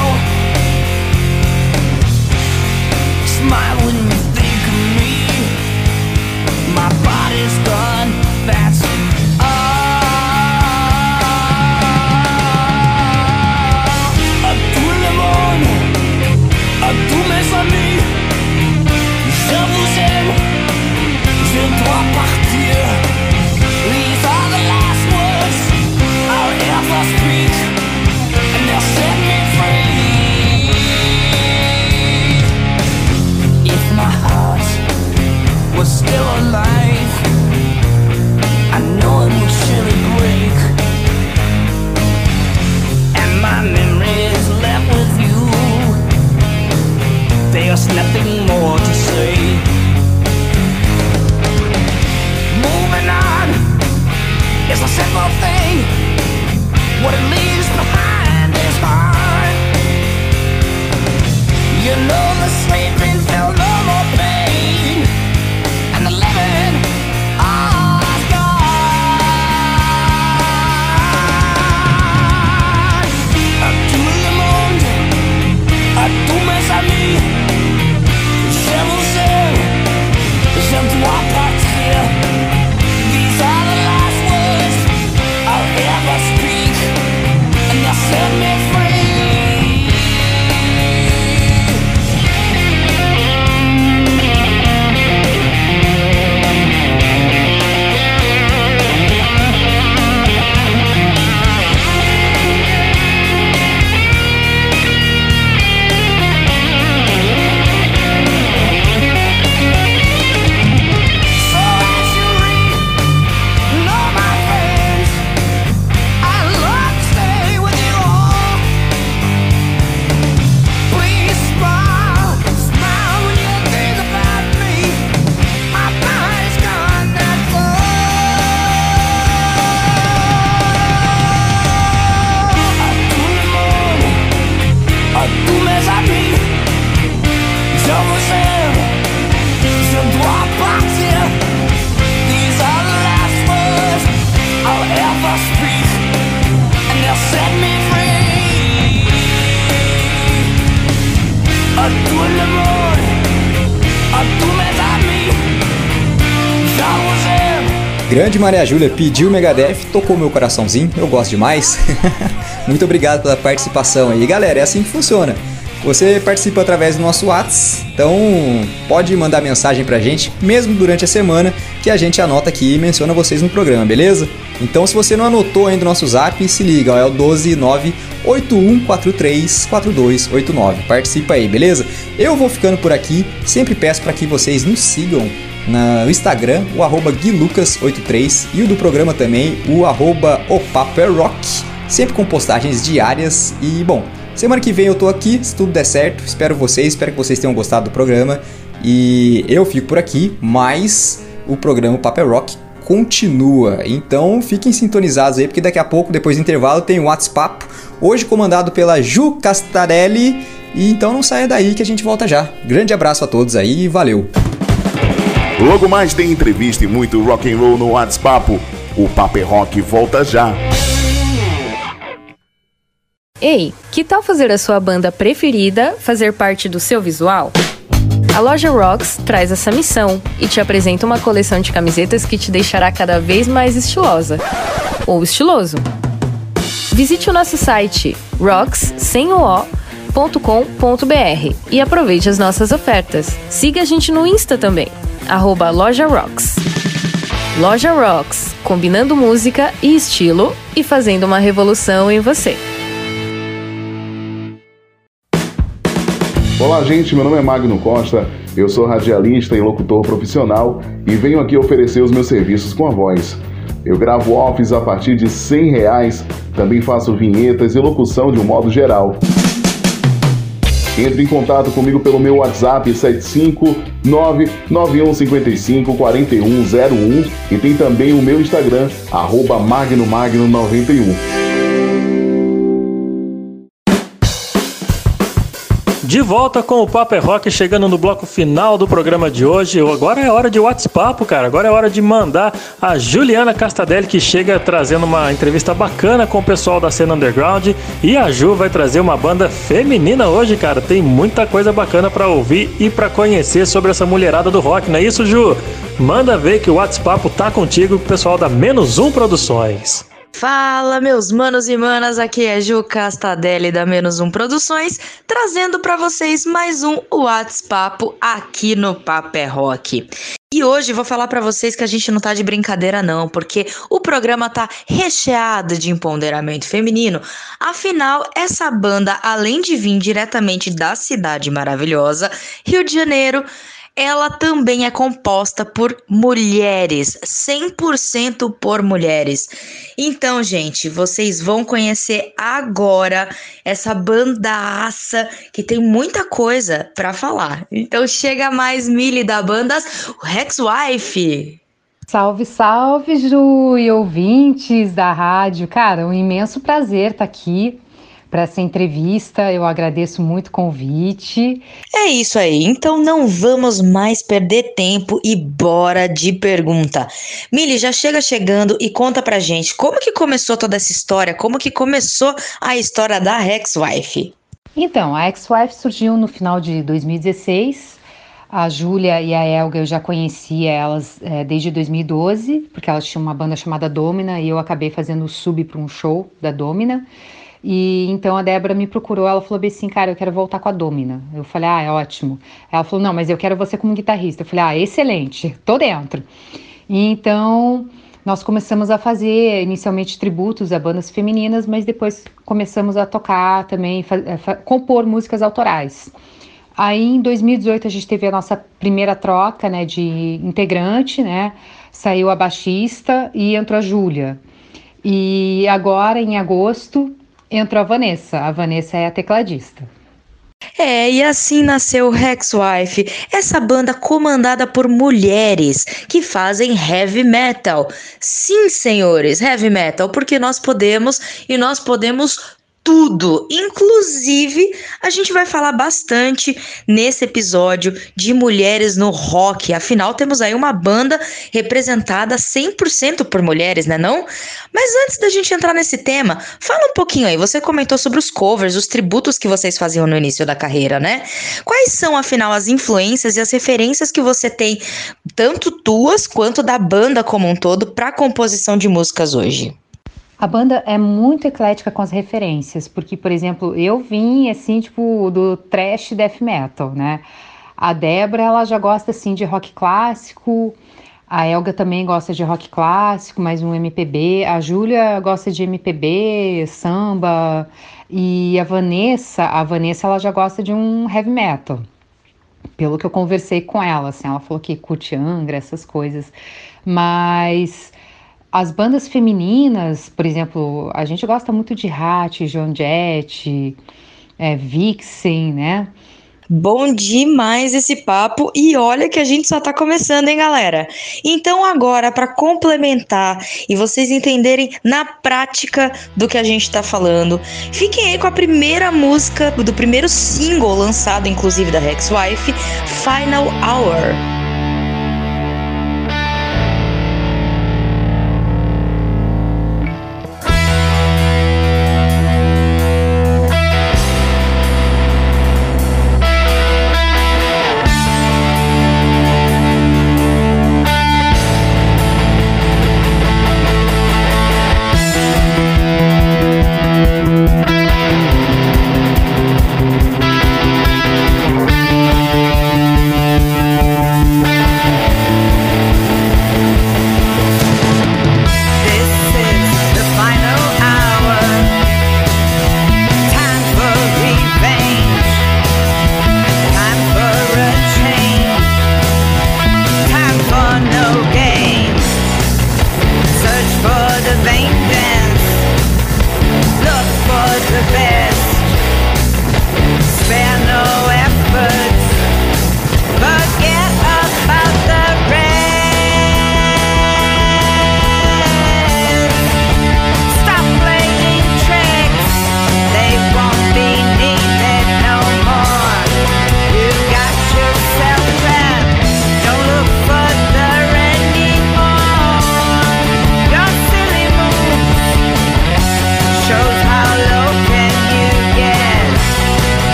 What it leaves behind is hard. You know the sleeping Maria Júlia pediu Megadeth, tocou meu coraçãozinho, eu gosto demais. Muito obrigado pela participação aí, galera. É assim que funciona. Você participa através do nosso Whats, então pode mandar mensagem pra gente, mesmo durante a semana, que a gente anota aqui e menciona vocês no programa, beleza? Então se você não anotou ainda o nosso zap, se liga, ó, é o 12981434289. Participa aí, beleza? Eu vou ficando por aqui, sempre peço para que vocês nos sigam no Instagram, o arroba guilucas83 e o do programa também, o arroba opaperrock, sempre com postagens diárias e, bom, semana que vem eu tô aqui, se tudo der certo, espero vocês, espero que vocês tenham gostado do programa e eu fico por aqui, mas o programa Paper Rock continua, então fiquem sintonizados aí, porque daqui a pouco, depois do intervalo, tem o WhatsApp, hoje comandado pela Ju Castarelli, e então não saia daí que a gente volta já. Grande abraço a todos aí e valeu! Logo mais tem entrevista e muito rock and roll no WhatsApp. O Paper Rock volta já. Ei, que tal fazer a sua banda preferida fazer parte do seu visual? A loja Rocks traz essa missão e te apresenta uma coleção de camisetas que te deixará cada vez mais estilosa ou estiloso. Visite o nosso site rocks .com.br e aproveite as nossas ofertas. Siga a gente no Insta também, arroba Loja Rocks. Loja Rocks, combinando música e estilo e fazendo uma revolução em você. Olá, gente. Meu nome é Magno Costa. Eu sou radialista e locutor profissional e venho aqui oferecer os meus serviços com a voz. Eu gravo offs a partir de 100 reais, também faço vinhetas e locução de um modo geral. Entre em contato comigo pelo meu WhatsApp 75991554101 e tem também o meu Instagram, arroba magnomagno91. De volta com o Papo é Rock, chegando no bloco final do programa de hoje. Agora é hora de WhatsApp, cara. Agora é hora de mandar a Juliana Castadelli, que chega trazendo uma entrevista bacana com o pessoal da cena underground. E a Ju vai trazer uma banda feminina hoje, cara. Tem muita coisa bacana para ouvir e para conhecer sobre essa mulherada do rock, não é isso, Ju? Manda ver que o WhatsApp tá contigo, pessoal da Menos Um Produções. Fala, meus manos e manas, aqui é Ju Castadelli da Menos Um Produções, trazendo para vocês mais um WhatsApp aqui no Papé Rock. E hoje vou falar para vocês que a gente não tá de brincadeira não, porque o programa tá recheado de empoderamento feminino. Afinal, essa banda, além de vir diretamente da cidade maravilhosa, Rio de Janeiro, ela também é composta por mulheres, 100% por mulheres. Então, gente, vocês vão conhecer agora essa bandaça que tem muita coisa para falar. Então, chega mais Mili da banda Rex Wife. Salve, salve, Ju e ouvintes da rádio. Cara, um imenso prazer estar tá aqui para essa entrevista. Eu agradeço muito o convite. É isso aí. Então não vamos mais perder tempo e bora de pergunta. Mili, já chega chegando e conta pra gente como que começou toda essa história, como que começou a história da Ex-Wife. Então, a Ex-Wife surgiu no final de 2016. A Júlia e a Elga eu já conhecia elas é, desde 2012, porque elas tinham uma banda chamada Domina e eu acabei fazendo o sub para um show da Domina. E então a Débora me procurou, ela falou assim, cara, eu quero voltar com a Domina. Eu falei, ah, é ótimo. Ela falou, não, mas eu quero você como guitarrista. Eu falei, ah, excelente, tô dentro. E então nós começamos a fazer inicialmente tributos a bandas femininas, mas depois começamos a tocar também, compor músicas autorais. Aí em 2018 a gente teve a nossa primeira troca, né, de integrante, né? Saiu a baixista e entrou a Júlia. E agora em agosto entrou a Vanessa. A Vanessa é a tecladista. É, e assim nasceu Rex Wife, essa banda comandada por mulheres que fazem heavy metal. Sim, senhores, heavy metal, porque nós podemos e nós podemos tudo. Inclusive, a gente vai falar bastante nesse episódio de mulheres no rock. Afinal, temos aí uma banda representada 100% por mulheres, né não? Mas antes da gente entrar nesse tema, fala um pouquinho aí. Você comentou sobre os covers, os tributos que vocês faziam no início da carreira, né? Quais são, afinal, as influências e as referências que você tem, tanto tuas quanto da banda como um todo, para composição de músicas hoje? A banda é muito eclética com as referências, porque, por exemplo, eu vim assim, tipo, do trash death metal, né? A Débora, ela já gosta assim de rock clássico, a Elga também gosta de rock clássico, mais um MPB, a Júlia gosta de MPB, samba, e a Vanessa, a Vanessa ela já gosta de um heavy metal. Pelo que eu conversei com ela, assim, ela falou que curte Angra, essas coisas. Mas as bandas femininas, por exemplo, a gente gosta muito de Hat, Joan Jett, é, Vixen, né? Bom demais esse papo e olha que a gente só tá começando, hein, galera? Então agora para complementar e vocês entenderem na prática do que a gente tá falando, fiquem aí com a primeira música do primeiro single lançado inclusive da Rex Wife, Final Hour.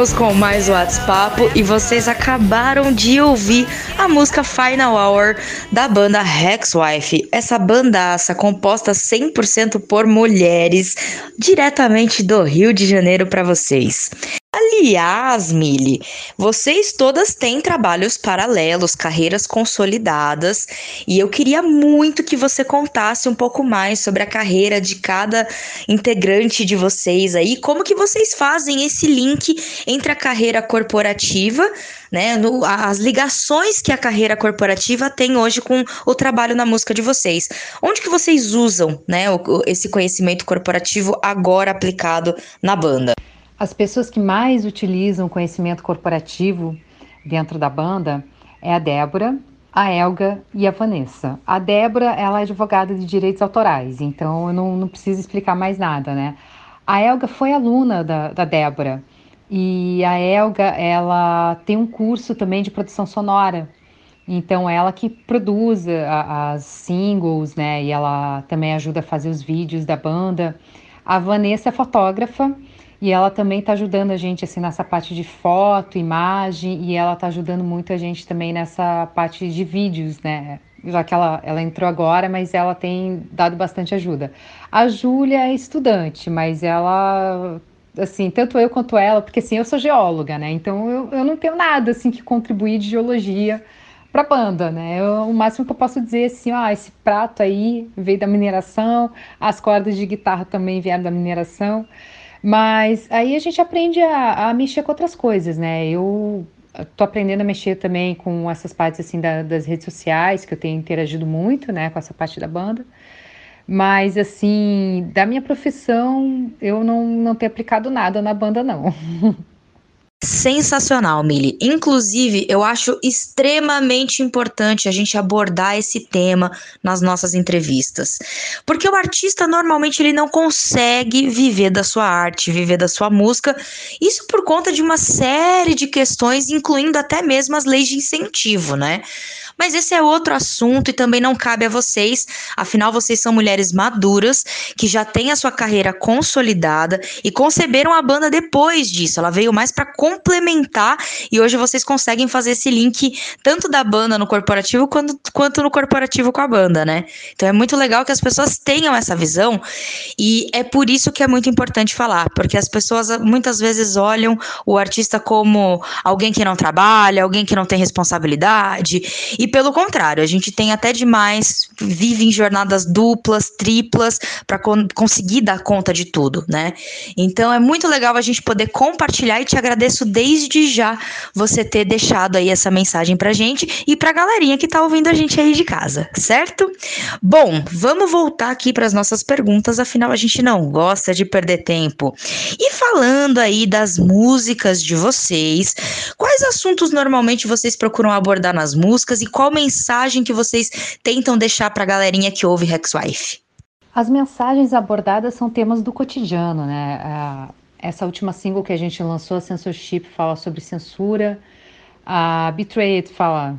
Voltamos com mais WhatsApp e vocês acabaram de ouvir a música Final Hour da banda Hexwife. Essa bandaça composta 100% por mulheres, diretamente do Rio de Janeiro para vocês. Aliás, Mili, vocês todas têm trabalhos paralelos, carreiras consolidadas, e eu queria muito que você contasse um pouco mais sobre a carreira de cada integrante de vocês aí, como que vocês fazem esse link entre a carreira corporativa, né, no, as ligações que a carreira corporativa tem hoje com o trabalho na música de vocês. Onde que vocês usam, né, o, esse conhecimento corporativo agora aplicado na banda? As pessoas que mais utilizam conhecimento corporativo dentro da banda é a Débora, a Elga e a Vanessa. A Débora, ela é advogada de direitos autorais, então eu não, não preciso explicar mais nada, né? A Elga foi aluna da, da Débora e a Elga, ela tem um curso também de produção sonora. Então, ela que produz as singles, né? E ela também ajuda a fazer os vídeos da banda. A Vanessa é fotógrafa e ela também está ajudando a gente assim nessa parte de foto, imagem, e ela está ajudando muito a gente também nessa parte de vídeos, né? Já que ela, ela entrou agora, mas ela tem dado bastante ajuda. A Júlia é estudante, mas ela assim, tanto eu quanto ela, porque assim, eu sou geóloga, né? Então eu, eu não tenho nada assim que contribuir de geologia para a banda, né? Eu, o máximo que eu posso dizer é assim, ah, esse prato aí veio da mineração, as cordas de guitarra também vieram da mineração. Mas aí a gente aprende a, a mexer com outras coisas, né? Eu tô aprendendo a mexer também com essas partes assim da, das redes sociais, que eu tenho interagido muito, né, com essa parte da banda. Mas assim, da minha profissão, eu não, não tenho aplicado nada na banda, não. Sensacional, Mili. Inclusive, eu acho extremamente importante a gente abordar esse tema nas nossas entrevistas. Porque o artista normalmente ele não consegue viver da sua arte, viver da sua música, isso por conta de uma série de questões, incluindo até mesmo as leis de incentivo, né? Mas esse é outro assunto e também não cabe a vocês, afinal vocês são mulheres maduras que já têm a sua carreira consolidada e conceberam a banda depois disso. Ela veio mais para complementar e hoje vocês conseguem fazer esse link tanto da banda no corporativo quanto, quanto no corporativo com a banda, né? Então é muito legal que as pessoas tenham essa visão e é por isso que é muito importante falar, porque as pessoas muitas vezes olham o artista como alguém que não trabalha, alguém que não tem responsabilidade e pelo contrário, a gente tem até demais, vive em jornadas duplas, triplas, para con conseguir dar conta de tudo, né? Então é muito legal a gente poder compartilhar e te agradeço desde já você ter deixado aí essa mensagem pra gente e pra galerinha que tá ouvindo a gente aí de casa, certo? Bom, vamos voltar aqui para as nossas perguntas, afinal a gente não gosta de perder tempo. E falando aí das músicas de vocês, quais assuntos normalmente vocês procuram abordar nas músicas e qual mensagem que vocês tentam deixar para a galerinha que ouve Hexwife? As mensagens abordadas são temas do cotidiano, né? Essa última single que a gente lançou, a Censorship, fala sobre censura. A Betrayed fala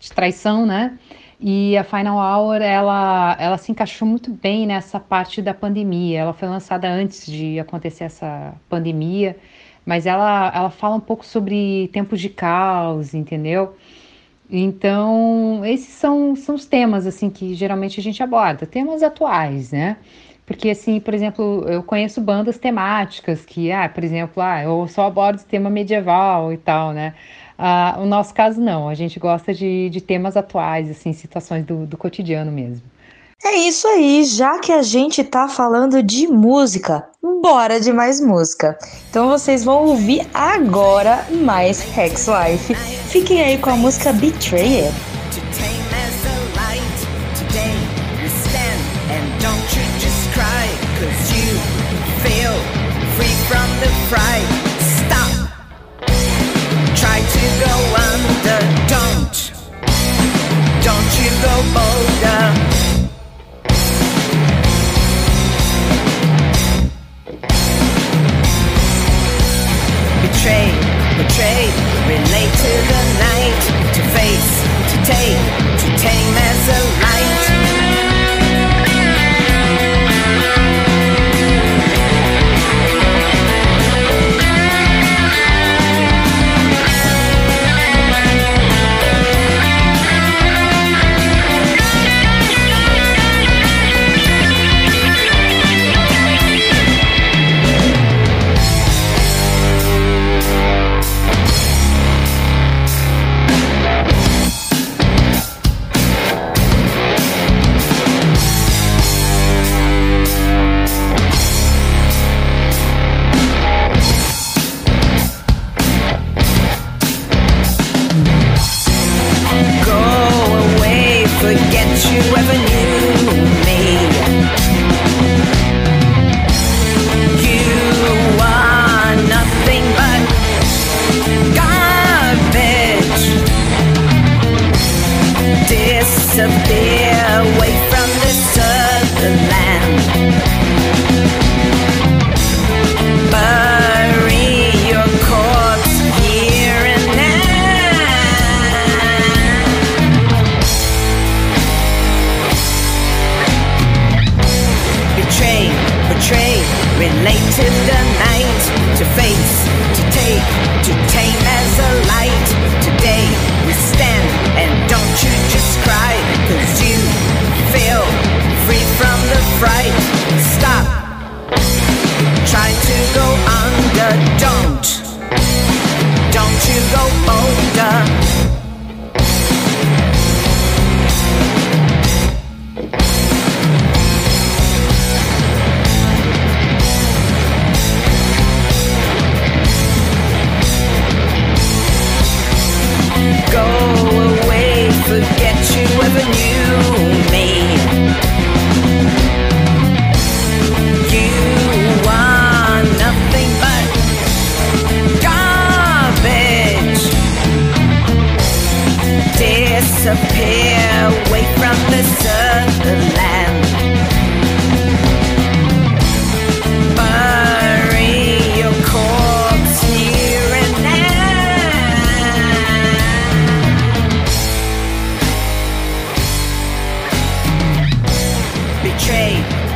de traição, né? E a Final Hour, ela, ela se encaixou muito bem nessa parte da pandemia. Ela foi lançada antes de acontecer essa pandemia, mas ela, ela fala um pouco sobre tempos de caos, entendeu? Então, esses são, são os temas assim que geralmente a gente aborda, temas atuais, né? Porque assim, por exemplo, eu conheço bandas temáticas que, ah, por exemplo, ah, eu só abordo tema medieval e tal, né? Ah, o nosso caso não, a gente gosta de, de temas atuais, assim, situações do, do cotidiano mesmo. É isso aí, já que a gente tá falando de música, bora de mais música. Então vocês vão ouvir agora mais Hex Life. Fiquem aí com a música Betrayed. Don't you go bolder. Betrayed, relate to the night, to face, to take, to tame as a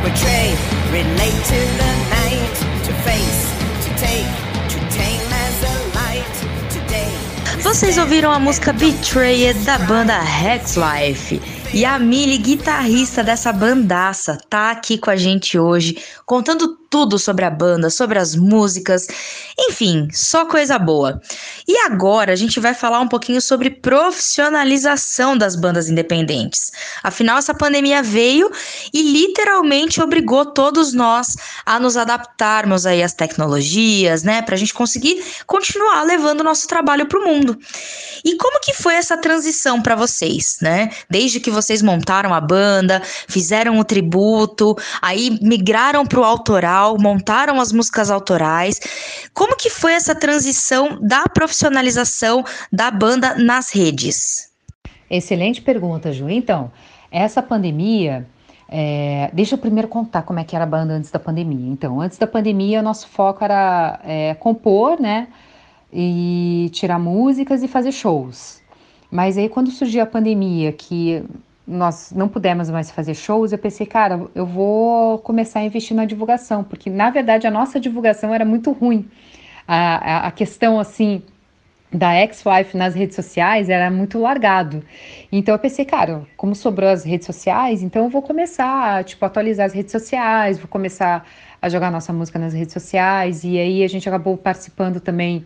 Betray, relate to the night, to face, to take, to tame as a light. Today. Vocês ouviram a música Betrayed da banda Hexlife. E a Millie, guitarrista dessa bandaça, tá aqui com a gente hoje, contando tudo sobre a banda, sobre as músicas, enfim, só coisa boa. E agora a gente vai falar um pouquinho sobre profissionalização das bandas independentes. Afinal, essa pandemia veio e literalmente obrigou todos nós a nos adaptarmos aí às tecnologias, né, pra gente conseguir continuar levando o nosso trabalho pro mundo. E como que foi essa transição para vocês, né? Desde que vocês montaram a banda, fizeram o tributo, aí migraram pro autoral, montaram as músicas autorais. Como que foi essa transição da profissionalização da banda nas redes? Excelente pergunta, Ju. Então, essa pandemia. é, deixa eu primeiro contar como é que era a banda antes da pandemia. Então, antes da pandemia, o nosso foco era é, compor, né? E tirar músicas e fazer shows. Mas aí, quando surgiu a pandemia, que nós não pudemos mais fazer shows, eu pensei, cara, eu vou começar a investir na divulgação, porque na verdade a nossa divulgação era muito ruim. A, a, a questão assim da ex-wife nas redes sociais era muito largado. Então eu pensei, cara, como sobrou as redes sociais, então eu vou começar, tipo, atualizar as redes sociais, vou começar a jogar nossa música nas redes sociais, e aí a gente acabou participando também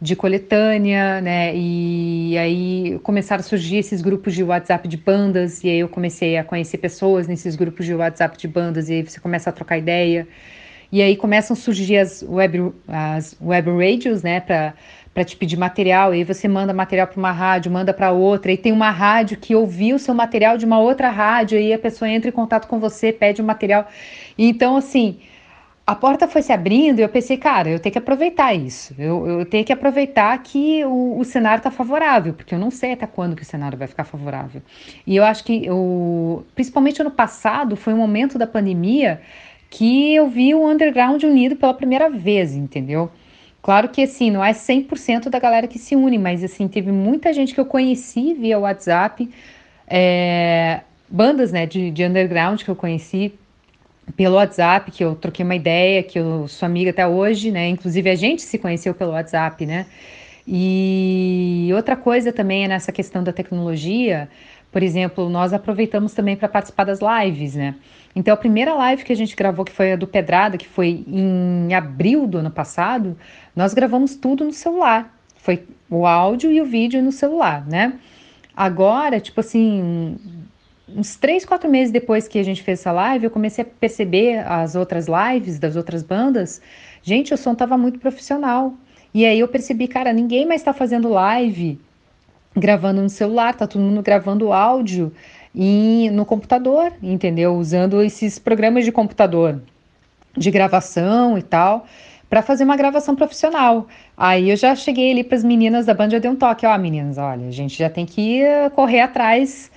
de coletânea, né? E aí começaram a surgir esses grupos de WhatsApp de bandas, e aí eu comecei a conhecer pessoas nesses grupos de WhatsApp de bandas, e aí você começa a trocar ideia. E aí começam a surgir as web, as web radios, né, para te pedir material, e aí você manda material para uma rádio, manda para outra, e tem uma rádio que ouviu o seu material de uma outra rádio, e aí a pessoa entra em contato com você, pede o material. Então, assim, a porta foi se abrindo e eu pensei, cara, eu tenho que aproveitar isso. Eu, eu tenho que aproveitar que o, o cenário está favorável, porque eu não sei até quando que o cenário vai ficar favorável. E eu acho que, eu, principalmente ano passado, foi um momento da pandemia que eu vi o underground unido pela primeira vez, entendeu? Claro que, assim, não é 100% da galera que se une, mas, assim, teve muita gente que eu conheci via WhatsApp, é, bandas, né, de, de underground que eu conheci pelo WhatsApp, que eu troquei uma ideia, que eu sou amiga até hoje, né? Inclusive a gente se conheceu pelo WhatsApp, né? E outra coisa também é nessa questão da tecnologia, por exemplo, nós aproveitamos também para participar das lives, né? Então a primeira live que a gente gravou, que foi a do Pedrada, que foi em abril do ano passado, nós gravamos tudo no celular. Foi o áudio e o vídeo no celular, né? Agora, tipo assim, uns três, quatro meses depois que a gente fez essa live, eu comecei a perceber as outras lives das outras bandas. Gente, o som tava muito profissional. E aí eu percebi, cara, ninguém mais está fazendo live gravando no celular, tá todo mundo gravando áudio e no computador, entendeu? Usando esses programas de computador de gravação e tal, para fazer uma gravação profissional. Aí eu já cheguei ali para as meninas da banda, já dei um toque, ó, meninas, olha, a gente já tem que correr atrás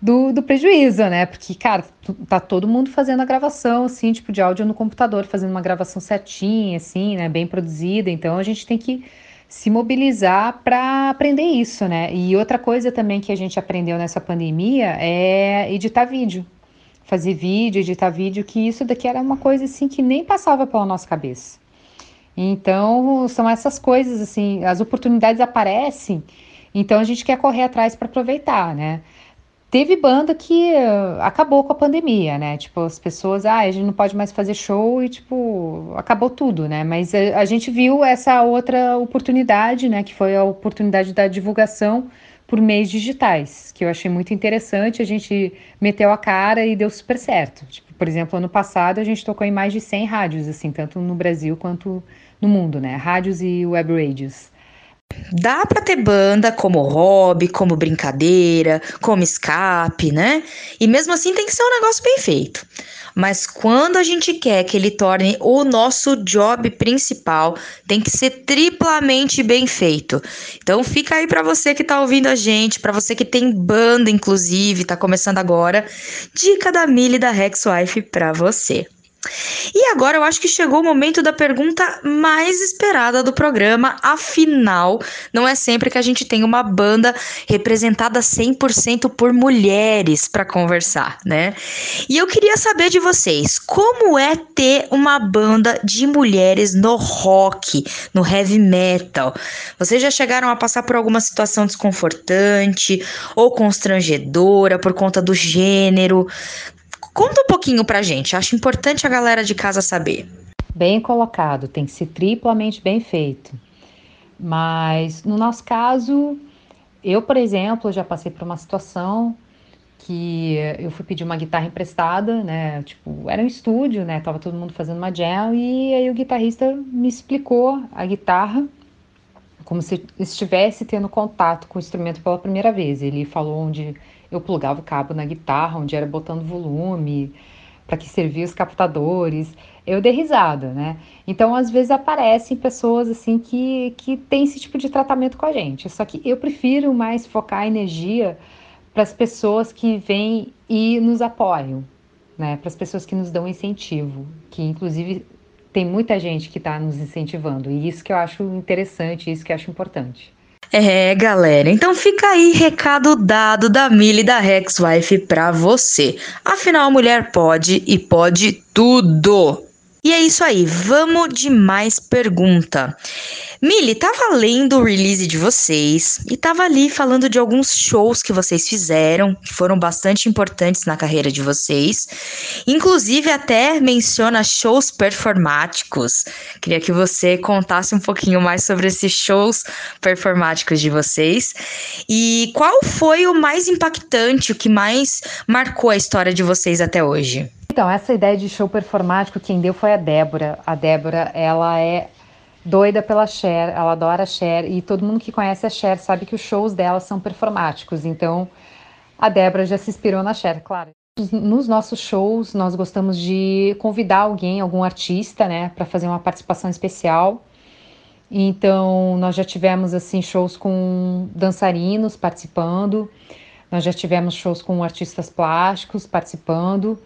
do, do prejuízo, né? Porque, cara, tá todo mundo fazendo a gravação, assim, tipo, de áudio no computador, fazendo uma gravação certinha, assim, né? Bem produzida. Então a gente tem que se mobilizar para aprender isso, né? E outra coisa também que a gente aprendeu nessa pandemia é editar vídeo. Fazer vídeo, editar vídeo, que isso daqui era uma coisa assim que nem passava pela nossa cabeça. Então, são essas coisas assim, as oportunidades aparecem, então a gente quer correr atrás para aproveitar, né? Teve banda que uh, acabou com a pandemia, né? Tipo, as pessoas, ah, a gente não pode mais fazer show e, tipo, acabou tudo, né? Mas a, a gente viu essa outra oportunidade, né? Que foi a oportunidade da divulgação por meios digitais, que eu achei muito interessante. A gente meteu a cara e deu super certo. Tipo, por exemplo, ano passado a gente tocou em mais de 100 rádios, assim, tanto no Brasil quanto no mundo, né? Rádios e web radios. Dá para ter banda como hobby, como brincadeira, como escape, né? E mesmo assim tem que ser um negócio bem feito. Mas quando a gente quer que ele torne o nosso job principal, tem que ser triplamente bem feito. Então fica aí para você que tá ouvindo a gente, para você que tem banda inclusive, tá começando agora, dica da Mili da Rex Wife para você. E agora eu acho que chegou o momento da pergunta mais esperada do programa. Afinal, não é sempre que a gente tem uma banda representada 100% por mulheres para conversar, né? E eu queria saber de vocês, como é ter uma banda de mulheres no rock, no heavy metal? Vocês já chegaram a passar por alguma situação desconfortante ou constrangedora por conta do gênero? Conta um pouquinho pra gente, acho importante a galera de casa saber. Bem colocado, tem que ser triplamente bem feito. Mas no nosso caso, eu, por exemplo, já passei por uma situação que eu fui pedir uma guitarra emprestada, né? Tipo, era um estúdio, né? Tava todo mundo fazendo uma jam e aí o guitarrista me explicou a guitarra como se estivesse tendo contato com o instrumento pela primeira vez. Ele falou onde eu plugava o cabo na guitarra, onde era botando volume, para que servia os captadores. Eu dei risada, né? Então, às vezes aparecem pessoas assim que, que têm esse tipo de tratamento com a gente. Só que eu prefiro mais focar a energia para as pessoas que vêm e nos apoiam, né? Para as pessoas que nos dão incentivo, que inclusive tem muita gente que está nos incentivando. E isso que eu acho interessante, isso que eu acho importante. É, galera, então fica aí recado dado da Millie da Rex Wife pra você. Afinal, mulher pode e pode tudo. E é isso aí, vamos de mais pergunta. Mili, tava lendo o release de vocês e tava ali falando de alguns shows que vocês fizeram, que foram bastante importantes na carreira de vocês. Inclusive, até menciona shows performáticos. Queria que você contasse um pouquinho mais sobre esses shows performáticos de vocês. E qual foi o mais impactante, o que mais marcou a história de vocês até hoje? Então, essa ideia de show performático, quem deu foi a Débora. A Débora, ela é doida pela Cher, ela adora a Cher e todo mundo que conhece a Cher sabe que os shows dela são performáticos. Então, a Débora já se inspirou na Cher, claro. Nos nossos shows, nós gostamos de convidar alguém, algum artista, né, para fazer uma participação especial. Então, nós já tivemos assim shows com dançarinos participando. Nós já tivemos shows com artistas plásticos participando.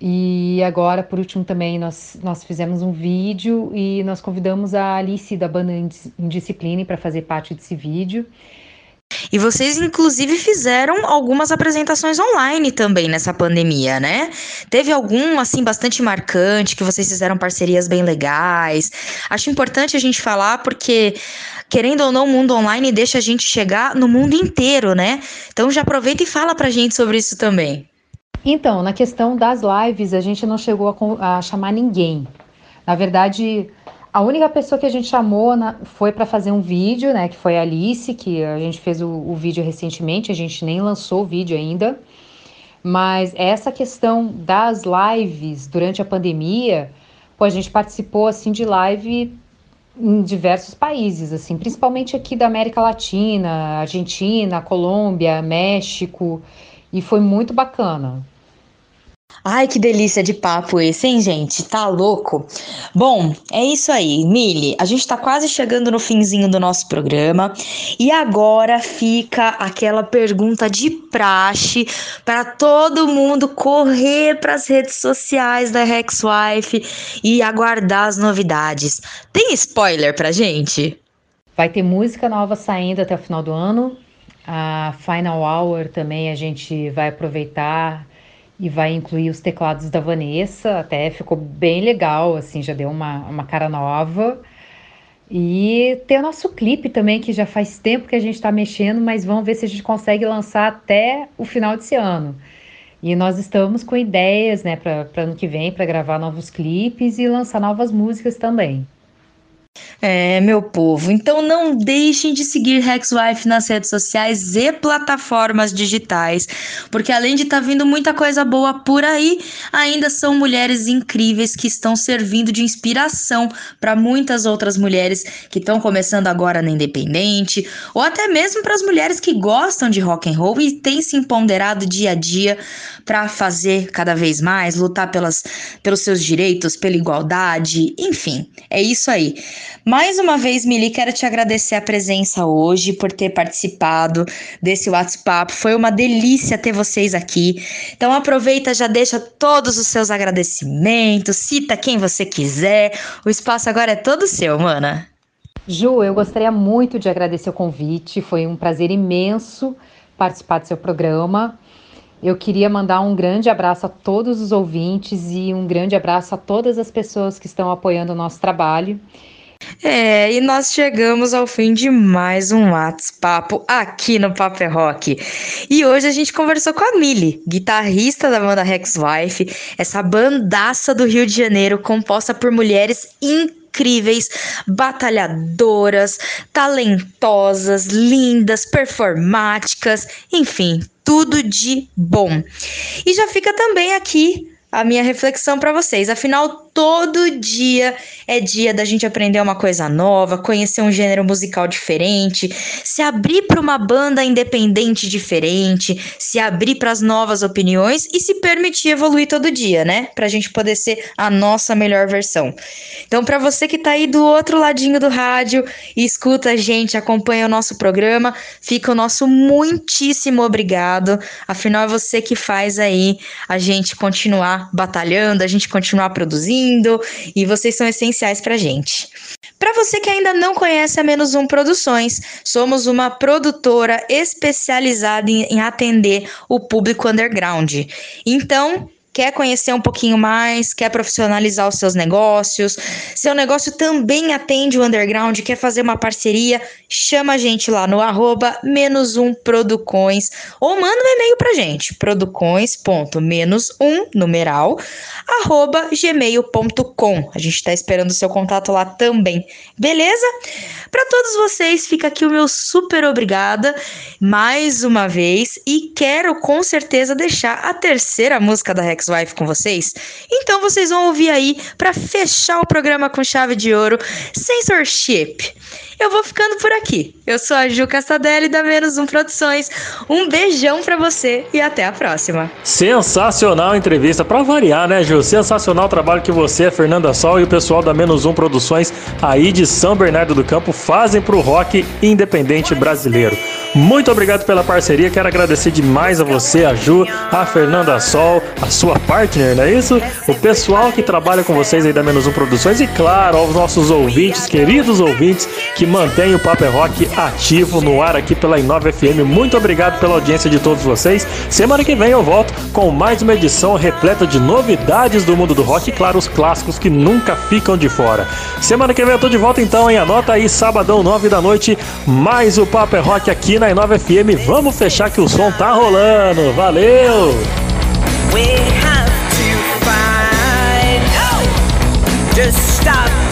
E agora, por último, também nós, nós fizemos um vídeo e nós convidamos a Alice da banda Indiscipline para fazer parte desse vídeo. E vocês, inclusive, fizeram algumas apresentações online também nessa pandemia, né? Teve algum, assim, bastante marcante, que vocês fizeram parcerias bem legais. Acho importante a gente falar porque, querendo ou não, o mundo online deixa a gente chegar no mundo inteiro, né? Então já aproveita e fala pra gente sobre isso também. Então, na questão das lives, a gente não chegou a, a chamar ninguém. Na verdade, a única pessoa que a gente chamou na, foi para fazer um vídeo, né? Que foi a Alice, que a gente fez o, o, vídeo recentemente, a gente nem lançou o vídeo ainda. Mas essa questão das lives durante a pandemia, pô, a gente participou assim de live em diversos países, assim, principalmente aqui da América Latina, Argentina, Colômbia, México, e foi muito bacana. Ai, que delícia de papo esse, hein, gente? Tá louco? Bom, é isso aí, Mili. A gente tá quase chegando no finzinho do nosso programa e agora fica aquela pergunta de praxe para todo mundo correr para as redes sociais da Hexwife e aguardar as novidades. Tem spoiler pra gente? Vai ter música nova saindo até o final do ano. A Final Hour também a gente vai aproveitar e vai incluir os teclados da Vanessa, até ficou bem legal, assim, já deu uma, uma cara nova. E tem o nosso clipe também, que já faz tempo que a gente está mexendo, mas vamos ver se a gente consegue lançar até o final desse ano. E nós estamos com ideias, né, para ano que vem, para gravar novos clipes e lançar novas músicas também. É, meu povo, então não deixem de seguir Hexwife nas redes sociais e plataformas digitais, porque além de estar tá vindo muita coisa boa por aí, ainda são mulheres incríveis que estão servindo de inspiração para muitas outras mulheres que estão começando agora na independente, ou até mesmo para as mulheres que gostam de rock and roll e têm se empoderado dia a dia para fazer cada vez mais, lutar pelas, pelos seus direitos, pela igualdade, enfim, é isso aí. Mais uma vez, Mili, quero te agradecer a presença hoje, por ter participado desse WhatsApp. Foi uma delícia ter vocês aqui. Então aproveita, já deixa todos os seus agradecimentos, cita quem você quiser. O espaço agora é todo seu, mana. Ju, eu gostaria muito de agradecer o convite. Foi um prazer imenso participar do seu programa. Eu queria mandar um grande abraço a todos os ouvintes e um grande abraço a todas as pessoas que estão apoiando o nosso trabalho. É, e nós chegamos ao fim de mais um WhatsApp aqui no Paper Rock. E hoje a gente conversou com a Mili, guitarrista da banda Rex Wife, essa bandaça do Rio de Janeiro composta por mulheres incríveis, batalhadoras, talentosas, lindas, performáticas, enfim, tudo de bom. E já fica também aqui a minha reflexão para vocês. Afinal, todo dia é dia da gente aprender uma coisa nova, conhecer um gênero musical diferente, se abrir para uma banda independente diferente, se abrir para as novas opiniões e se permitir evoluir todo dia, né? Para a gente poder ser a nossa melhor versão. Então, para você que está aí do outro ladinho do rádio e escuta a gente, acompanha o nosso programa, fica o nosso muitíssimo obrigado. Afinal, é você que faz aí a gente continuar batalhando, a gente continuar produzindo e vocês são essenciais para gente. Para você que ainda não conhece a Menos Um Produções, somos uma produtora especializada em, em atender o público underground. Então, quer conhecer um pouquinho mais, quer profissionalizar os seus negócios, seu negócio também atende o underground, quer fazer uma parceria, chama a gente lá no arroba menos um Producões ou manda um e-mail pra gente, producões.menos um, numeral, arroba gmail.com. A gente tá esperando o seu contato lá também, beleza? Para todos vocês, fica aqui o meu super obrigada mais uma vez e quero com certeza deixar a terceira música da Rex Ex-Wife com vocês? Então vocês vão ouvir aí para fechar o programa com chave de ouro, Censorship. Eu vou ficando por aqui. Eu sou a Ju Castadelli da Menos Um Produções. Um beijão para você e até a próxima. Sensacional entrevista para variar, né, Ju? Sensacional trabalho que você, a Fernanda Sol e o pessoal da Menos Um Produções aí de São Bernardo do Campo fazem pro rock independente brasileiro. Muito obrigado pela parceria. Quero agradecer demais a você, a Ju, a Fernanda Sol, a sua partner, não é isso? O pessoal que trabalha com vocês aí da Menos Um Produções e, claro, aos nossos ouvintes, queridos ouvintes, que mantêm o Paper Rock ativo no ar aqui pela Inova FM. Muito obrigado pela audiência de todos vocês. Semana que vem eu volto com mais uma edição repleta de novidades do mundo do rock e, claro, os clássicos que nunca ficam de fora. Semana que vem eu tô de volta então, hein? Anota aí, sabadão, nove da noite, mais o Paper Rock aqui na Inova FM. Vamos fechar que o som tá rolando. Valeu! We have to find, oh, just stop